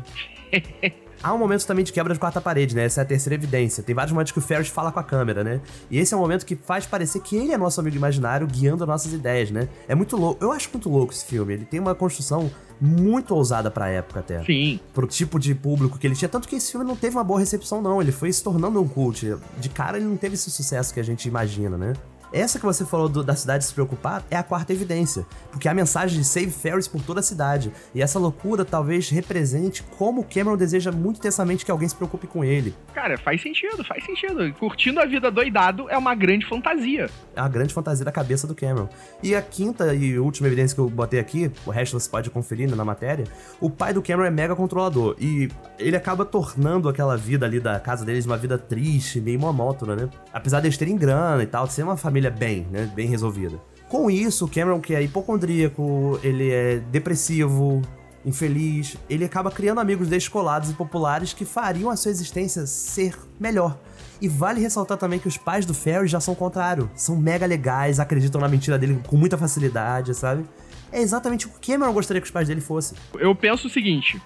Há um momento também de quebra de quarta parede, né? Essa é a terceira evidência. Tem vários momentos que o Ferris fala com a câmera, né? E esse é um momento que faz parecer que ele é nosso amigo imaginário guiando nossas ideias, né? É muito louco. Eu acho muito louco esse filme. Ele tem uma construção muito ousada pra época até. Sim. Pro tipo de público que ele tinha. Tanto que esse filme não teve uma boa recepção, não. Ele foi se tornando um cult. De cara, ele não teve esse sucesso que a gente imagina, né? Essa que você falou do- da cidade se preocupar é a quarta evidência, porque a mensagem de Save Ferris por toda a cidade. E essa loucura talvez represente como Cameron deseja muito intensamente que alguém se preocupe com ele. Cara, faz sentido, faz sentido. Curtindo a vida doidado é uma grande fantasia. É a grande fantasia da cabeça do Cameron. E a quinta e última evidência que eu botei aqui, o resto você pode conferir na matéria, o pai do Cameron é mega controlador. E ele acaba tornando aquela vida ali da casa deles uma vida triste, meio monótona, né? Apesar deles terem grana e tal, de ser uma família bem, né? Bem resolvida. Com isso, o Cameron, que é hipocondríaco, ele é depressivo, infeliz, ele acaba criando amigos descolados e populares que fariam a sua existência ser melhor. E vale ressaltar também que os pais do Ferry já são o contrário. São mega legais, acreditam na mentira dele com muita facilidade, sabe? É exatamente o que Cameron gostaria que os pais dele fossem. Eu penso o seguinte: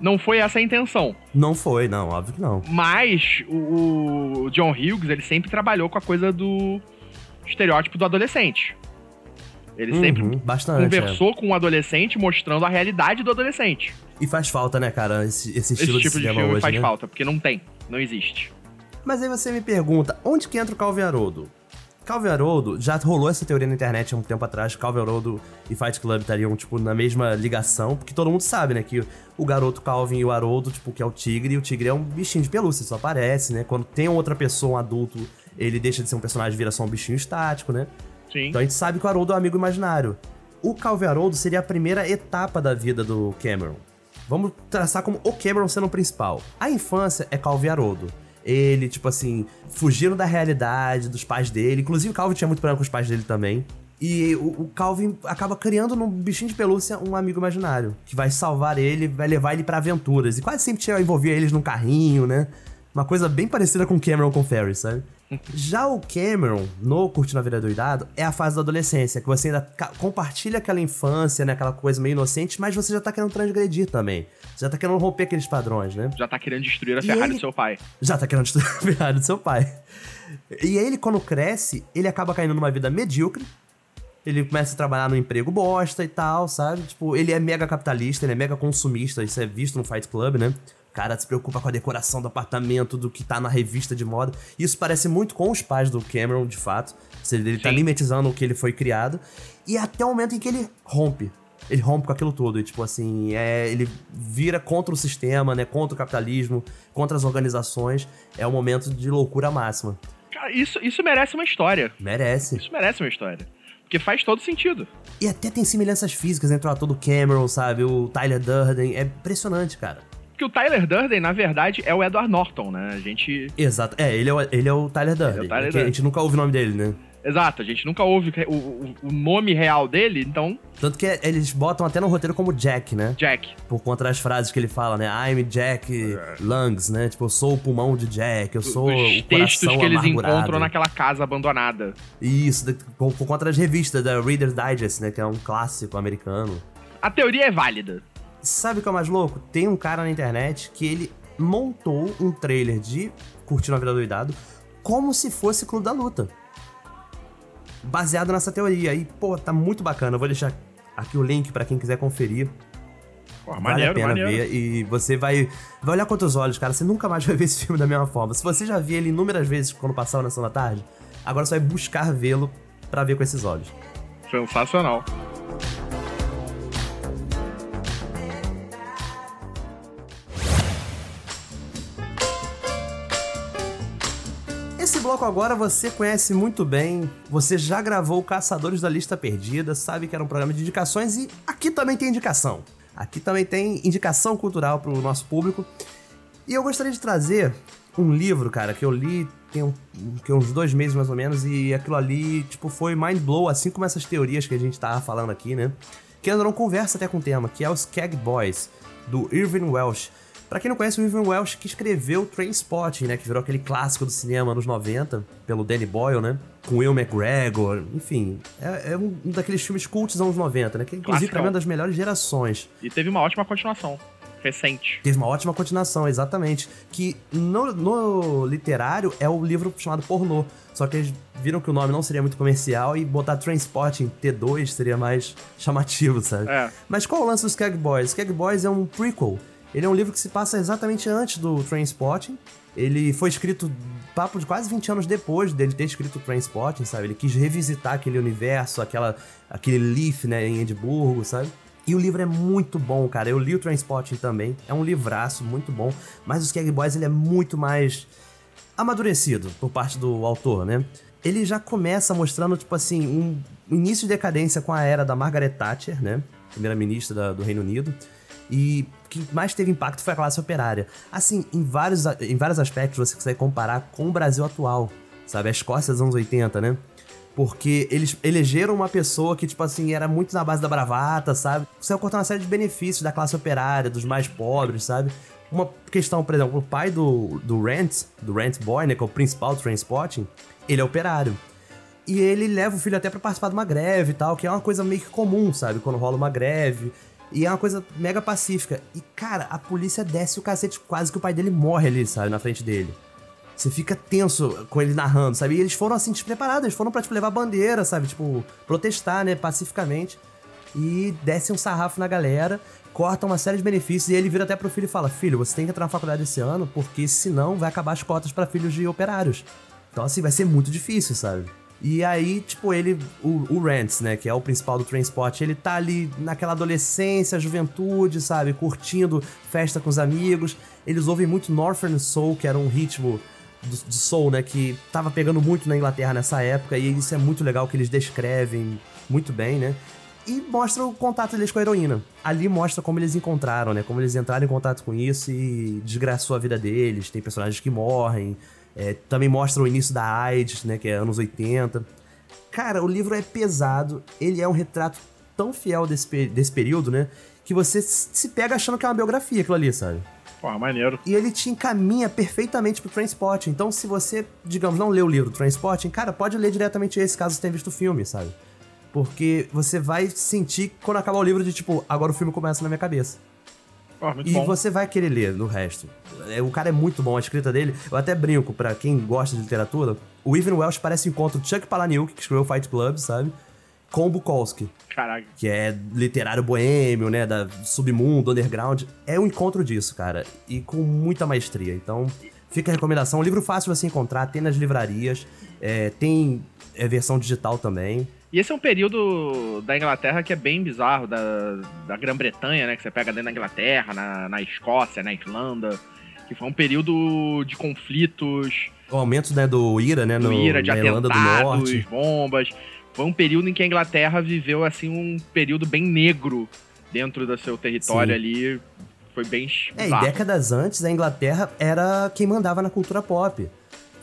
não foi essa a intenção. Não foi, não, óbvio que não. Mas o, o John Hughes, ele sempre trabalhou com a coisa do estereótipo do adolescente. Ele sempre Uhum, bastante. conversou com o adolescente, mostrando a realidade do adolescente. é. E faz falta, né, cara, esse, esse Esse estilo tipo de de filme hoje, faz né? falta, porque não tem, não existe. Mas aí você me pergunta, onde que entra o Calvin Haroldo? Calvin Haroldo, já rolou essa teoria na internet há um tempo atrás, Calvin Haroldo e Fight Club estariam, tipo, na mesma ligação, porque todo mundo sabe, né, que o garoto Calvin e o Haroldo, tipo, que é o tigre, e o tigre é um bichinho de pelúcia, só aparece, né, quando tem outra pessoa, um adulto, ele deixa de ser um personagem e vira só um bichinho estático, né, Sim. então a gente sabe que o Haroldo é um amigo imaginário. O Calvin Haroldo seria a primeira etapa da vida do Cameron. Vamos traçar como o Cameron sendo o principal. A infância é Calvin Haroldo. Ele, tipo assim, fugindo da realidade dos pais dele. Inclusive, o Calvin tinha muito problema com os pais dele também. E o, o Calvin acaba criando num bichinho de pelúcia um amigo imaginário. Que vai salvar ele, vai levar ele pra aventuras. E quase sempre tinha envolvia eles num carrinho, né? Uma coisa bem parecida com o Cameron com o Ferris, sabe? Já o Cameron, no Curtindo a Vida Doidado, é a fase da adolescência, que você ainda compartilha aquela infância, né? Aquela coisa meio inocente, mas você já tá querendo transgredir também. Você já tá querendo romper aqueles padrões, né? Já tá querendo destruir a E Ferrari ele- do seu pai. Já tá querendo destruir a Ferrari do seu pai. E aí ele, quando cresce, ele acaba caindo numa vida medíocre. Ele começa a trabalhar no emprego bosta e tal, sabe? Tipo, ele é mega capitalista, ele é mega consumista, isso é visto no Fight Club, né? O cara se preocupa com a decoração do apartamento, do que tá na revista de moda. Isso parece muito com os pais do Cameron, de fato. Ele tá Sim. mimetizando o que ele foi criado. E até o momento em que ele rompe. Ele rompe com aquilo tudo. E, tipo assim, é, ele vira contra o sistema, né? Contra o capitalismo, contra as organizações. É um momento de loucura máxima. Cara, isso, isso merece uma história. Merece. Isso merece uma história. Porque faz todo sentido. E até tem semelhanças físicas entre o ator do Cameron, sabe? O Tyler Durden. É impressionante, cara. Porque o Tyler Durden, na verdade, é o Edward Norton, né? A gente. Exato. É, ele é o, ele é o Tyler Durden. Tyler É que a Durden. gente nunca ouve o nome dele, né? Exato, a gente nunca ouve o, o- o nome real dele, então, Tanto que eles botam até no roteiro como Jack, né? Jack. Por conta das frases que ele fala, né? I'm Jack Lungs, né? Tipo, eu sou o pulmão de Jack, eu sou Os o textos que eles encontram naquela casa abandonada. Isso, por, por conta das revistas da Reader's Digest, né? Que é um clássico americano. A teoria é válida. Sabe o que é o mais louco? Tem um cara na internet que ele montou um trailer de Curtindo a Vida Doidado como se fosse Clube da Luta. Baseado nessa teoria. E, pô, tá muito bacana. Eu vou deixar aqui o link pra quem quiser conferir. Pô, vale maneiro, a pena maneiro. ver. E você vai, vai olhar com outros olhos, cara. Você nunca mais vai ver esse filme da mesma forma. Se você já viu ele inúmeras vezes quando passava na Sessão da Tarde, agora você vai buscar vê-lo pra ver com esses olhos. Sensacional. Bloco agora você conhece muito bem. Você já gravou Caçadores da Lista Perdida, sabe que era um programa de indicações e aqui também tem indicação. Aqui também tem indicação cultural pro nosso público. E eu gostaria de trazer um livro, cara, que eu li tem um, que uns dois meses mais ou menos, e aquilo ali, tipo, foi mind blow, assim como essas teorias que a gente tava falando aqui, né? Que andaram conversa até com o tema, que é os Skag Boys, do Irving Welsh. Pra quem não conhece, o Irving Welsh que escreveu Trainspotting, né? Que virou aquele clássico do cinema anos 90, pelo Danny Boyle, né? Com Will McGregor, enfim. É, é um daqueles filmes cultos dos anos 90, né? Que inclusive pra Classicão. mim é uma das melhores gerações. E teve uma ótima continuação. Recente. Teve uma ótima continuação, exatamente. Que no, no literário é o livro chamado Pornô. Só que eles viram que o nome não seria muito comercial e botar Transporting T2 seria mais chamativo, sabe? É. Mas qual é o lance dos Skag Boys? Skag Boys é um prequel. Ele é um livro que se passa exatamente antes do Trainspotting. Ele foi escrito papo de quase 20 anos depois dele ter escrito Trainspotting, sabe? Ele quis revisitar aquele universo, aquela, aquele Leaf, né, em Edimburgo, sabe? E o livro é muito bom, cara. Eu li o Trainspotting também. É um livraço muito bom. Mas o Skag Boys, ele é muito mais amadurecido por parte do autor, né? Ele já começa mostrando, tipo assim, um início de decadência com a era da Margaret Thatcher, né? Primeira-ministra do Reino Unido. E que mais teve impacto foi a classe operária. Assim, em vários, em vários aspectos você consegue comparar com o Brasil atual, sabe? A Escócia dos anos 80, né? Porque eles elegeram uma pessoa que, tipo assim, era muito na base da bravata, sabe? Você cortar uma série de benefícios da classe operária, dos mais pobres, sabe? Uma questão, por exemplo, o pai do, do Rent, do Rent Boy, né? Que é o principal do Transpotting, ele é operário. E ele leva o filho até pra participar de uma greve e tal, que é uma coisa meio que comum, sabe? Quando rola uma greve. E é uma coisa mega pacífica. E, cara, a polícia desce o cacete, quase que o pai dele morre ali, sabe? Na frente dele. Você fica tenso com ele narrando, sabe? E eles foram assim despreparados, eles foram pra, tipo, levar bandeira, sabe? Tipo, protestar, né, pacificamente. E descem um sarrafo na galera, cortam uma série de benefícios, e ele vira até pro filho e fala: Filho, você tem que entrar na faculdade esse ano, porque senão vai acabar as cotas pra filhos de operários. Então, assim, vai ser muito difícil, sabe? E aí, tipo, ele, o, o Rance, né, que é o principal do Trainspot, ele tá ali naquela adolescência, juventude, sabe, curtindo festa com os amigos. Eles ouvem muito Northern Soul, que era um ritmo de soul, né, que tava pegando muito na Inglaterra nessa época, e isso é muito legal que eles descrevem muito bem, né? E mostra o contato deles com a heroína. Ali mostra como eles encontraram, né? Como eles entraram em contato com isso e desgraçou a vida deles. Tem personagens que morrem. É, também mostra o início da AIDS, né? Que é anos 80. Cara, o livro é pesado. Ele é um retrato tão fiel desse, desse período, né? Que você se pega achando que é uma biografia aquilo ali, sabe? Porra, maneiro. E ele te encaminha perfeitamente pro Transporting. Então, se você, digamos, não lê o livro Transporting, cara, pode ler diretamente esse caso você tenha visto o filme, sabe? Porque você vai sentir quando acabar o livro de tipo, agora o filme começa na minha cabeça. Muito E bom. você vai querer ler no resto. É, O cara é muito bom, a escrita dele. Eu até brinco, pra quem gosta de literatura, o Ivan Welsh parece o encontro Chuck Palahniuk, que escreveu Fight Club, sabe? Com o Bukowski, Caralho. que é literário boêmio, né? Da submundo, underground. É um encontro disso, cara. E com muita maestria. Então, fica a recomendação. Um livro fácil de você encontrar, tem nas livrarias. é, tem é, versão digital também. E esse é um período da Inglaterra que é bem bizarro, da, da Grã-Bretanha, né? Que você pega dentro da Inglaterra, na, na Escócia, na Irlanda. Que foi um período de conflitos, O aumento né, do IRA, né? do No, ira, de na Irlanda do atentados, Norte. bombas. Foi um período em que a Inglaterra viveu, assim, um período bem negro dentro do seu território Sim. ali. Foi bem É, e décadas antes, a Inglaterra era quem mandava na cultura pop.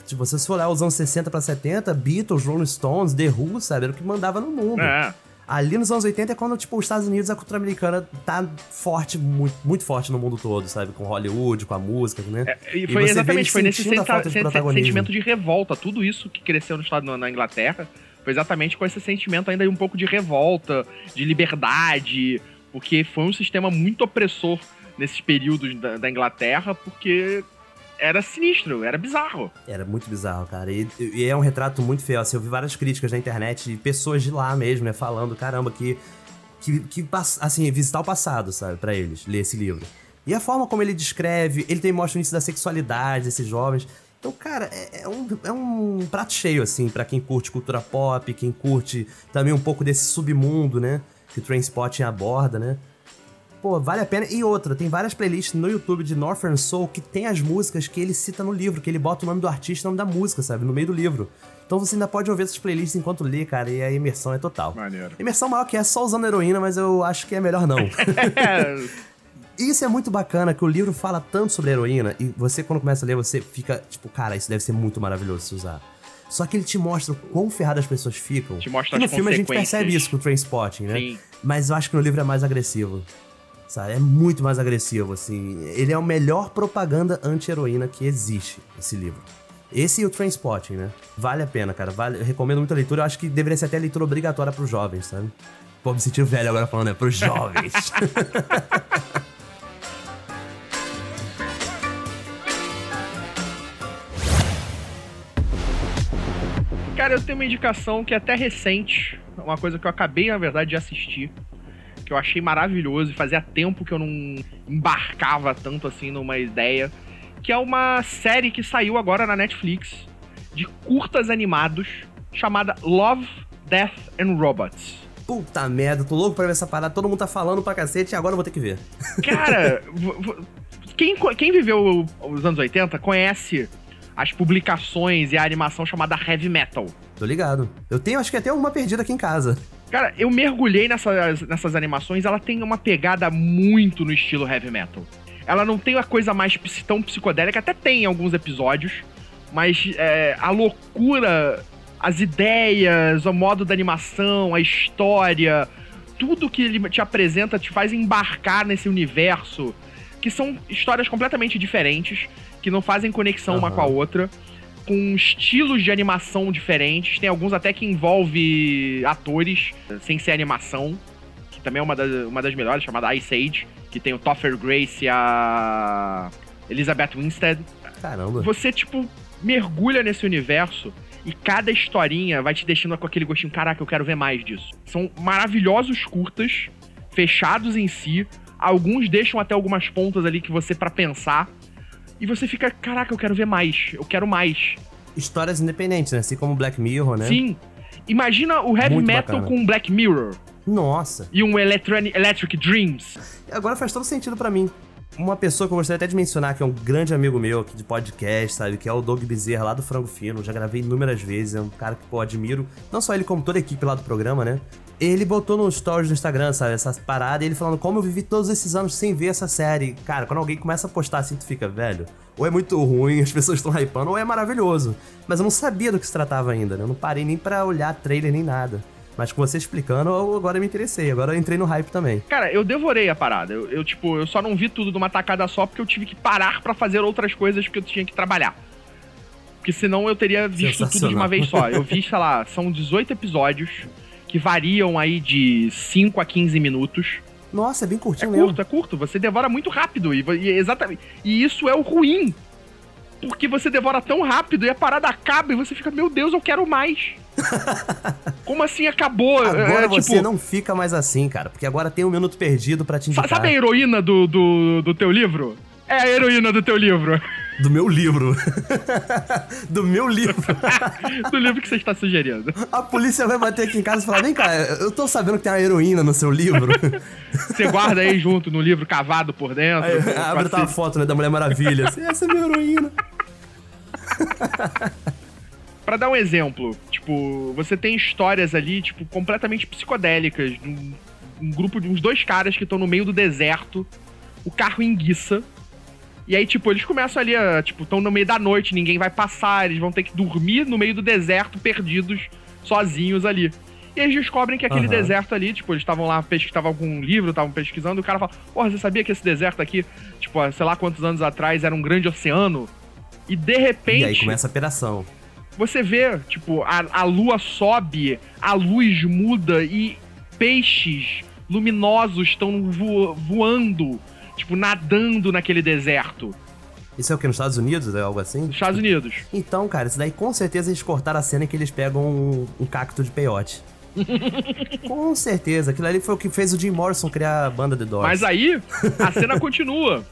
Se você for olhar os anos 60 pra 70, Beatles, Rolling Stones, The Who, sabe, era o que mandava no mundo. É, Ali nos anos 80 é quando, tipo, os Estados Unidos, a cultura americana tá forte, muito, muito forte no mundo todo, sabe? Com Hollywood, com a música, né? É, e E foi vê exatamente, foi nesse de sen- protagonismo. sentimento de revolta. Tudo isso que cresceu no estado na Inglaterra foi exatamente com esse sentimento ainda um pouco de revolta, de liberdade, porque foi um sistema muito opressor nesses períodos da, da Inglaterra, porque era sinistro, era bizarro. Era muito bizarro, cara. E, e é um retrato muito fiel. Assim, eu vi várias críticas na internet de pessoas de lá mesmo, né? Falando, caramba, que. que, que assim, visitar o passado, sabe? Pra eles, ler esse livro. E a forma como ele descreve, ele tem mostra o início da sexualidade desses jovens. Então, cara, é, é um, é um prato cheio, assim, pra quem curte cultura pop, quem curte também um pouco desse submundo, né? Que o Trainspotting aborda, né? Pô, vale a pena. E outra, tem várias playlists no YouTube de Northern Soul que tem as músicas que ele cita no livro, que ele bota o nome do artista e o nome da música, sabe? No meio do livro. Então você ainda pode ouvir essas playlists enquanto lê, cara, e a imersão é total. Maneiro. Imersão maior que é só usando heroína, mas eu acho que é melhor não. Isso é muito bacana, que o livro fala tanto sobre heroína, e você, quando começa a ler, você fica, tipo, cara, isso deve ser muito maravilhoso se usar. Só que ele te mostra o quão ferradas as pessoas ficam. Te mostra E no filme a gente percebe isso com o Trainspotting, né? sim. Mas eu acho que no livro é mais agressivo. Sabe? É muito mais agressivo, assim. Ele é a melhor propaganda anti-heroína que existe, esse livro. Esse e o Trainspotting, né? Vale a pena, cara. Vale, eu recomendo muito a leitura. Eu acho que deveria ser até leitura obrigatória pros jovens, sabe? Pô, me senti velho agora falando, né? Pros jovens. Cara, eu tenho uma indicação que é até recente, uma coisa que eu acabei, na verdade, de assistir, que eu achei maravilhoso e fazia tempo que eu não embarcava tanto assim numa ideia, que é uma série que saiu agora na Netflix de curtas animados chamada Love, Death and Robots. Puta merda, tô louco pra ver essa parada. Todo mundo tá falando pra cacete e agora eu vou ter que ver. Cara, quem, quem viveu os anos 80 conhece as publicações e a animação chamada Heavy Metal. Tô ligado. Eu tenho, acho que até uma perdida aqui em casa. Cara, eu mergulhei nessas, nessas animações, ela tem uma pegada muito no estilo heavy metal. Ela não tem a coisa mais tão psicodélica, até tem em alguns episódios, mas é, a loucura, as ideias, o modo da animação, a história, tudo que ele te apresenta te faz embarcar nesse universo, que são histórias completamente diferentes, que não fazem conexão uma Aham. com a outra, com estilos de animação diferentes. Tem alguns até que envolve atores, sem ser animação, que também é uma das, uma das melhores, chamada Ice Age, que tem o Topher Grace e a Elizabeth Winstead. Caramba. Você, tipo, mergulha nesse universo e cada historinha vai te deixando com aquele gostinho, caraca, eu quero ver mais disso. São maravilhosos curtas, fechados em si. Alguns deixam até algumas pontas ali que você pra pensar. E você fica, caraca, eu quero ver mais, eu quero mais. histórias independentes, né? Assim como Black Mirror, né? Sim. Imagina o heavy Muito metal bacana. com Black Mirror Nossa. e um Electronic, Electric Dreams. Agora faz todo sentido pra mim. Uma pessoa que eu gostaria até de mencionar, que é um grande amigo meu aqui de podcast, sabe? Que é o Doug Bezerra, lá do Frango Fino. Já gravei inúmeras vezes. É um cara que, pô, admiro. Não só ele, como toda a equipe lá do programa, né? Ele botou no stories do Instagram, sabe? Essa parada, e ele falando como eu vivi todos esses anos sem ver essa série. Cara, quando alguém começa a postar assim, tu fica, velho, ou é muito ruim, as pessoas estão hypando, ou é maravilhoso. Mas eu não sabia do que se tratava ainda, né? Eu não parei nem pra olhar trailer nem nada. Mas com você explicando, eu agora me interessei. Agora eu entrei no hype também. Cara, eu devorei a parada. Eu, eu, tipo, eu só não vi tudo de uma tacada só porque eu tive que parar pra fazer outras coisas porque eu tinha que trabalhar. Porque senão eu teria visto tudo de uma vez só. Eu vi, sei lá, são 18 episódios que variam aí de 5 a 15 minutos. Nossa, é bem É curtinho mesmo. curto, é curto. Você devora muito rápido. E, e exatamente. E isso é o ruim. Porque você devora tão rápido e a parada acaba e você fica, meu Deus, eu quero mais. Como assim acabou? Agora É, você tipo, não fica mais assim, cara. Porque agora tem um minuto perdido pra te indicar. Sabe a heroína do, do, do teu livro? É a heroína do teu livro. Do meu livro. Do meu livro. do livro que você está sugerindo. A polícia vai bater aqui em casa e falar: vem cá, eu tô sabendo que tem uma heroína no seu livro. Você guarda aí junto no livro cavado por dentro. Aí, abre tá a foto né, da Mulher Maravilha. Assim, Essa é minha heroína. Pra dar um exemplo, tipo, você tem histórias ali, tipo, completamente psicodélicas. Um, um grupo de uns dois caras que estão no meio do deserto, o carro enguiça. E aí, tipo, eles começam ali a, tipo, estão no meio da noite, ninguém vai passar, eles vão ter que dormir no meio do deserto, perdidos, sozinhos ali. E eles descobrem que aquele Aham. deserto ali, tipo, eles estavam lá, pesquisavam algum livro, estavam pesquisando, e o cara fala, porra, você sabia que esse deserto aqui, tipo, sei lá quantos anos atrás, era um grande oceano? E de repente E aí começa a operação. você vê, tipo, a, a lua sobe, a luz muda e peixes luminosos estão vo- voando, tipo, nadando naquele deserto. Isso é o que? Nos Estados Unidos? É algo assim? Nos Estados Unidos. Então, cara, isso daí com certeza eles cortaram a cena que eles pegam um, um cacto de peiote. com certeza. Aquilo ali foi o que fez o Jim Morrison criar a banda The Doors. Mas aí, a cena continua.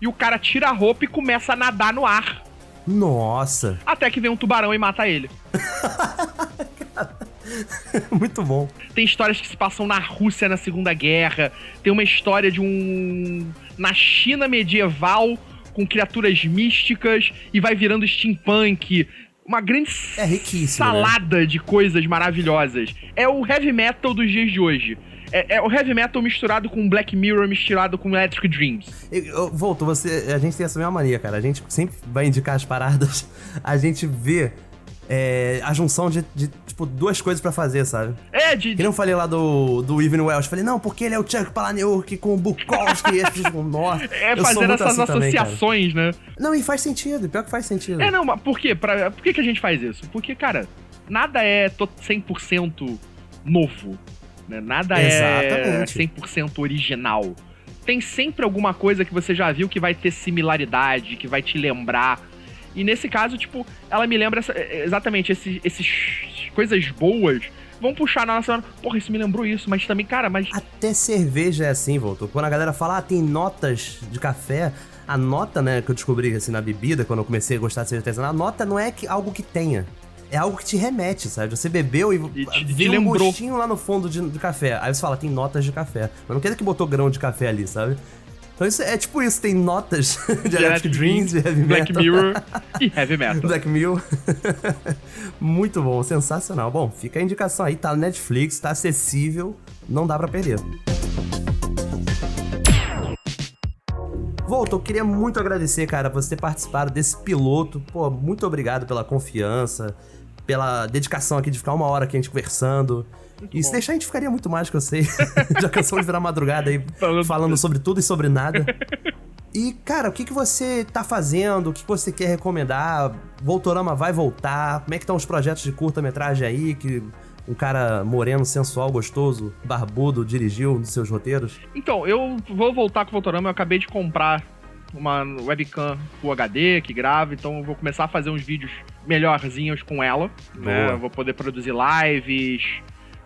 E o cara tira a roupa e começa a nadar no ar. Nossa, Até que vem um tubarão e mata ele. muito bom. Tem histórias que se passam na Rússia na Segunda Guerra. Tem uma história de um. na China medieval, com criaturas místicas e vai virando steampunk. Uma grande É né? salada de coisas maravilhosas. É o heavy metal dos dias de hoje. É, é o heavy metal misturado com Black Mirror, misturado com Electric Dreams. Eu, eu- Volto, você, a gente tem essa mesma mania, cara. A gente sempre vai indicar as paradas, a gente vê é, a junção de, de, tipo, duas coisas pra fazer, sabe? É, de, Que eu falei lá do, do Even Welsh. Falei, não, porque ele é o Chuck Palahniuk com o Bukowski. e ficam, nossa. é fazer essas assim também, associações, né? Não, e faz sentido. Pior que faz sentido. É, não, mas por quê? Pra, por que, que a gente faz isso? Porque, cara, nada é to- 100% novo. Né? Nada Exatamente. é 100% original. Tem sempre alguma coisa que você já viu que vai ter similaridade, que vai te lembrar. E nesse caso, tipo, ela me lembra essa- é, exatamente esses, esses coisas boas. Vão puxar na nossa. Porra, isso me lembrou isso, mas também, cara, mas. Até cerveja é assim, voltou. Quando a galera fala, ah, tem notas de café. A nota, né, que eu descobri assim na bebida, quando eu comecei a gostar de cerveja artesanal, a nota não é que, algo que tenha. É algo que te remete, sabe? Você bebeu e, E te um lembrou. gostinho lá no fundo de, de café. Aí você fala, tem notas de café. Mas não quer dizer que botou grão de café ali, sabe? Então isso é tipo isso, tem notas de, Electric Dreams, de Heavy Black Metal. Mirror e Heavy Metal. Black Mirror. Muito bom, sensacional. Bom, fica a indicação aí, tá no Netflix, tá acessível, não dá pra perder. Volta, eu queria muito agradecer, cara, você ter participado desse piloto. Pô, muito obrigado pela confiança, pela dedicação aqui de ficar uma hora aqui a gente conversando. e se bom. deixar, a gente ficaria muito mais, que eu sei. Já cansamos de virar madrugada aí Falando- falando sobre tudo e sobre nada. E, cara, o que, que você tá fazendo? O que, que você quer recomendar? Voltorama vai voltar? Como é que estão os projetos de curta-metragem aí? Que um cara moreno, sensual, gostoso, barbudo dirigiu nos seus roteiros? Então, eu vou voltar com o Voltorama. Eu acabei de comprar uma webcam Full HD que grava, então eu vou começar a fazer uns vídeos melhorzinhos com ela. Né? Boa. Eu vou poder produzir lives.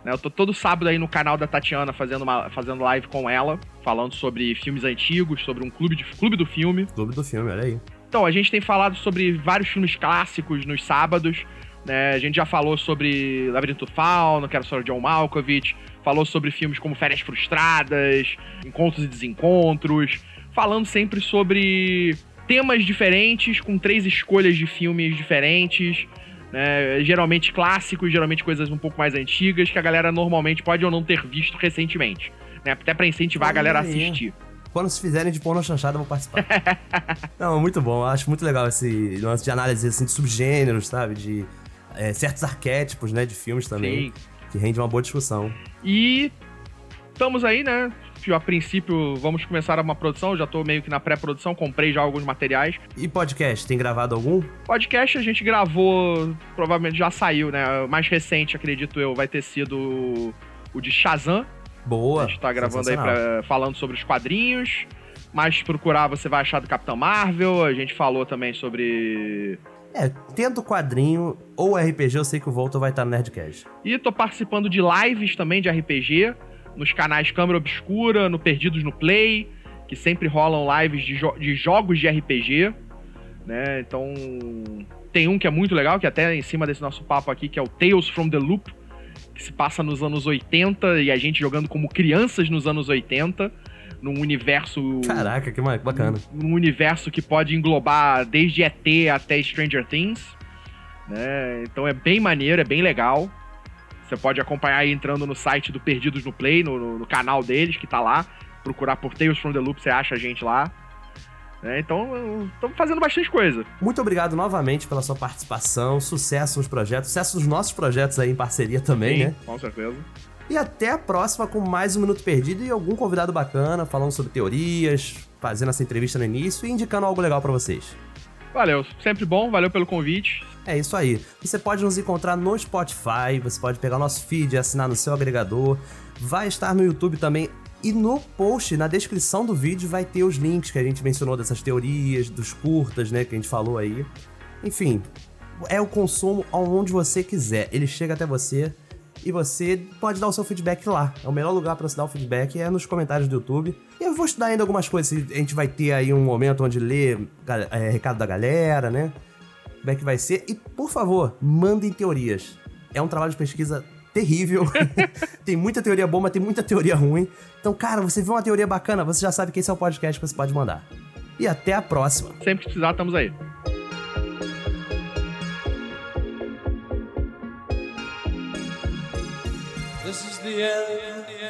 né? Eu tô todo sábado aí no canal da Tatiana fazendo, uma, fazendo live com ela, falando sobre filmes antigos, sobre um clube, de, clube do filme. Clube do filme, olha aí. Então, a gente tem falado sobre vários filmes clássicos nos sábados. Né? A gente já falou sobre Labirinto Fauno, que era sobre John Malkovich. Falou sobre filmes como Férias Frustradas, Encontros e Desencontros. Falando sempre sobre temas diferentes, com três escolhas de filmes diferentes. Né? Geralmente clássicos, geralmente coisas um pouco mais antigas, que a galera normalmente pode ou não ter visto recentemente. Né? Até pra incentivar a galera a assistir. Quando se fizerem de porno chanchada, eu vou participar. Não, muito bom. Eu acho muito legal esse lance de análise assim, de subgêneros, sabe? De é, certos arquétipos, né? De filmes também. Sim. Que rende uma boa discussão. E estamos aí, né? A princípio, vamos começar uma produção. Já tô meio que na pré-produção, comprei já alguns materiais. E podcast, tem gravado algum? Podcast a gente gravou, provavelmente já saiu, né? O mais recente, acredito eu, vai ter sido o de Shazam. Boa. A gente tá gravando aí pra, falando sobre os quadrinhos. Mas procurar, você vai achar do Capitão Marvel. A gente falou também sobre. É, tendo quadrinho ou RPG, eu sei que o Volta vai estar no Nerdcast. E tô participando de lives também de RPG. Nos canais Câmara Obscura, no Perdidos no Play. Que sempre rolam lives de, jo- de jogos de RPG. Né? Então. Tem um que é muito legal, que é até em cima desse nosso papo aqui, que é o Tales from the Loop. Que se passa nos anos 80 e a gente jogando como crianças nos anos 80. Num universo Caraca, que bacana. um universo que pode englobar desde ET até Stranger Things. Né? Então é bem maneiro, é bem legal. Você pode acompanhar aí entrando no site do Perdidos no Play, no, no- no canal deles, que tá lá. Procurar por Tales from the Loop, você acha a gente lá. Né? Então, estamos fazendo bastante coisa. Muito obrigado novamente pela sua participação, sucesso nos projetos, sucesso nos nossos projetos aí em parceria também, Sim, né? Com certeza. E até a próxima com mais um Minuto Perdido e algum convidado bacana falando sobre teorias, fazendo essa entrevista no início e indicando algo legal pra vocês. Valeu, sempre bom, valeu pelo convite. É isso aí. Você pode nos encontrar no Spotify, você pode pegar o nosso feed e assinar no seu agregador. Vai estar no YouTube também. E no post, na descrição do vídeo, vai ter os links que a gente mencionou dessas teorias, dos curtas, né, que a gente falou aí. Enfim, é o consumo aonde você quiser. Ele chega até você e você pode dar o seu feedback lá. É o melhor lugar para você dar o feedback é nos comentários do YouTube. E eu vou estudar ainda algumas coisas. A gente vai ter aí um momento onde lê é, recado da galera, né? Como é que vai ser. E, por favor, mandem teorias. É um trabalho de pesquisa terrível. tem muita teoria boa, mas tem muita teoria ruim. Então, cara, você vê uma teoria bacana, você já sabe que esse é o podcast que você pode mandar. E até a próxima. Sempre que precisar, estamos aí. This is the end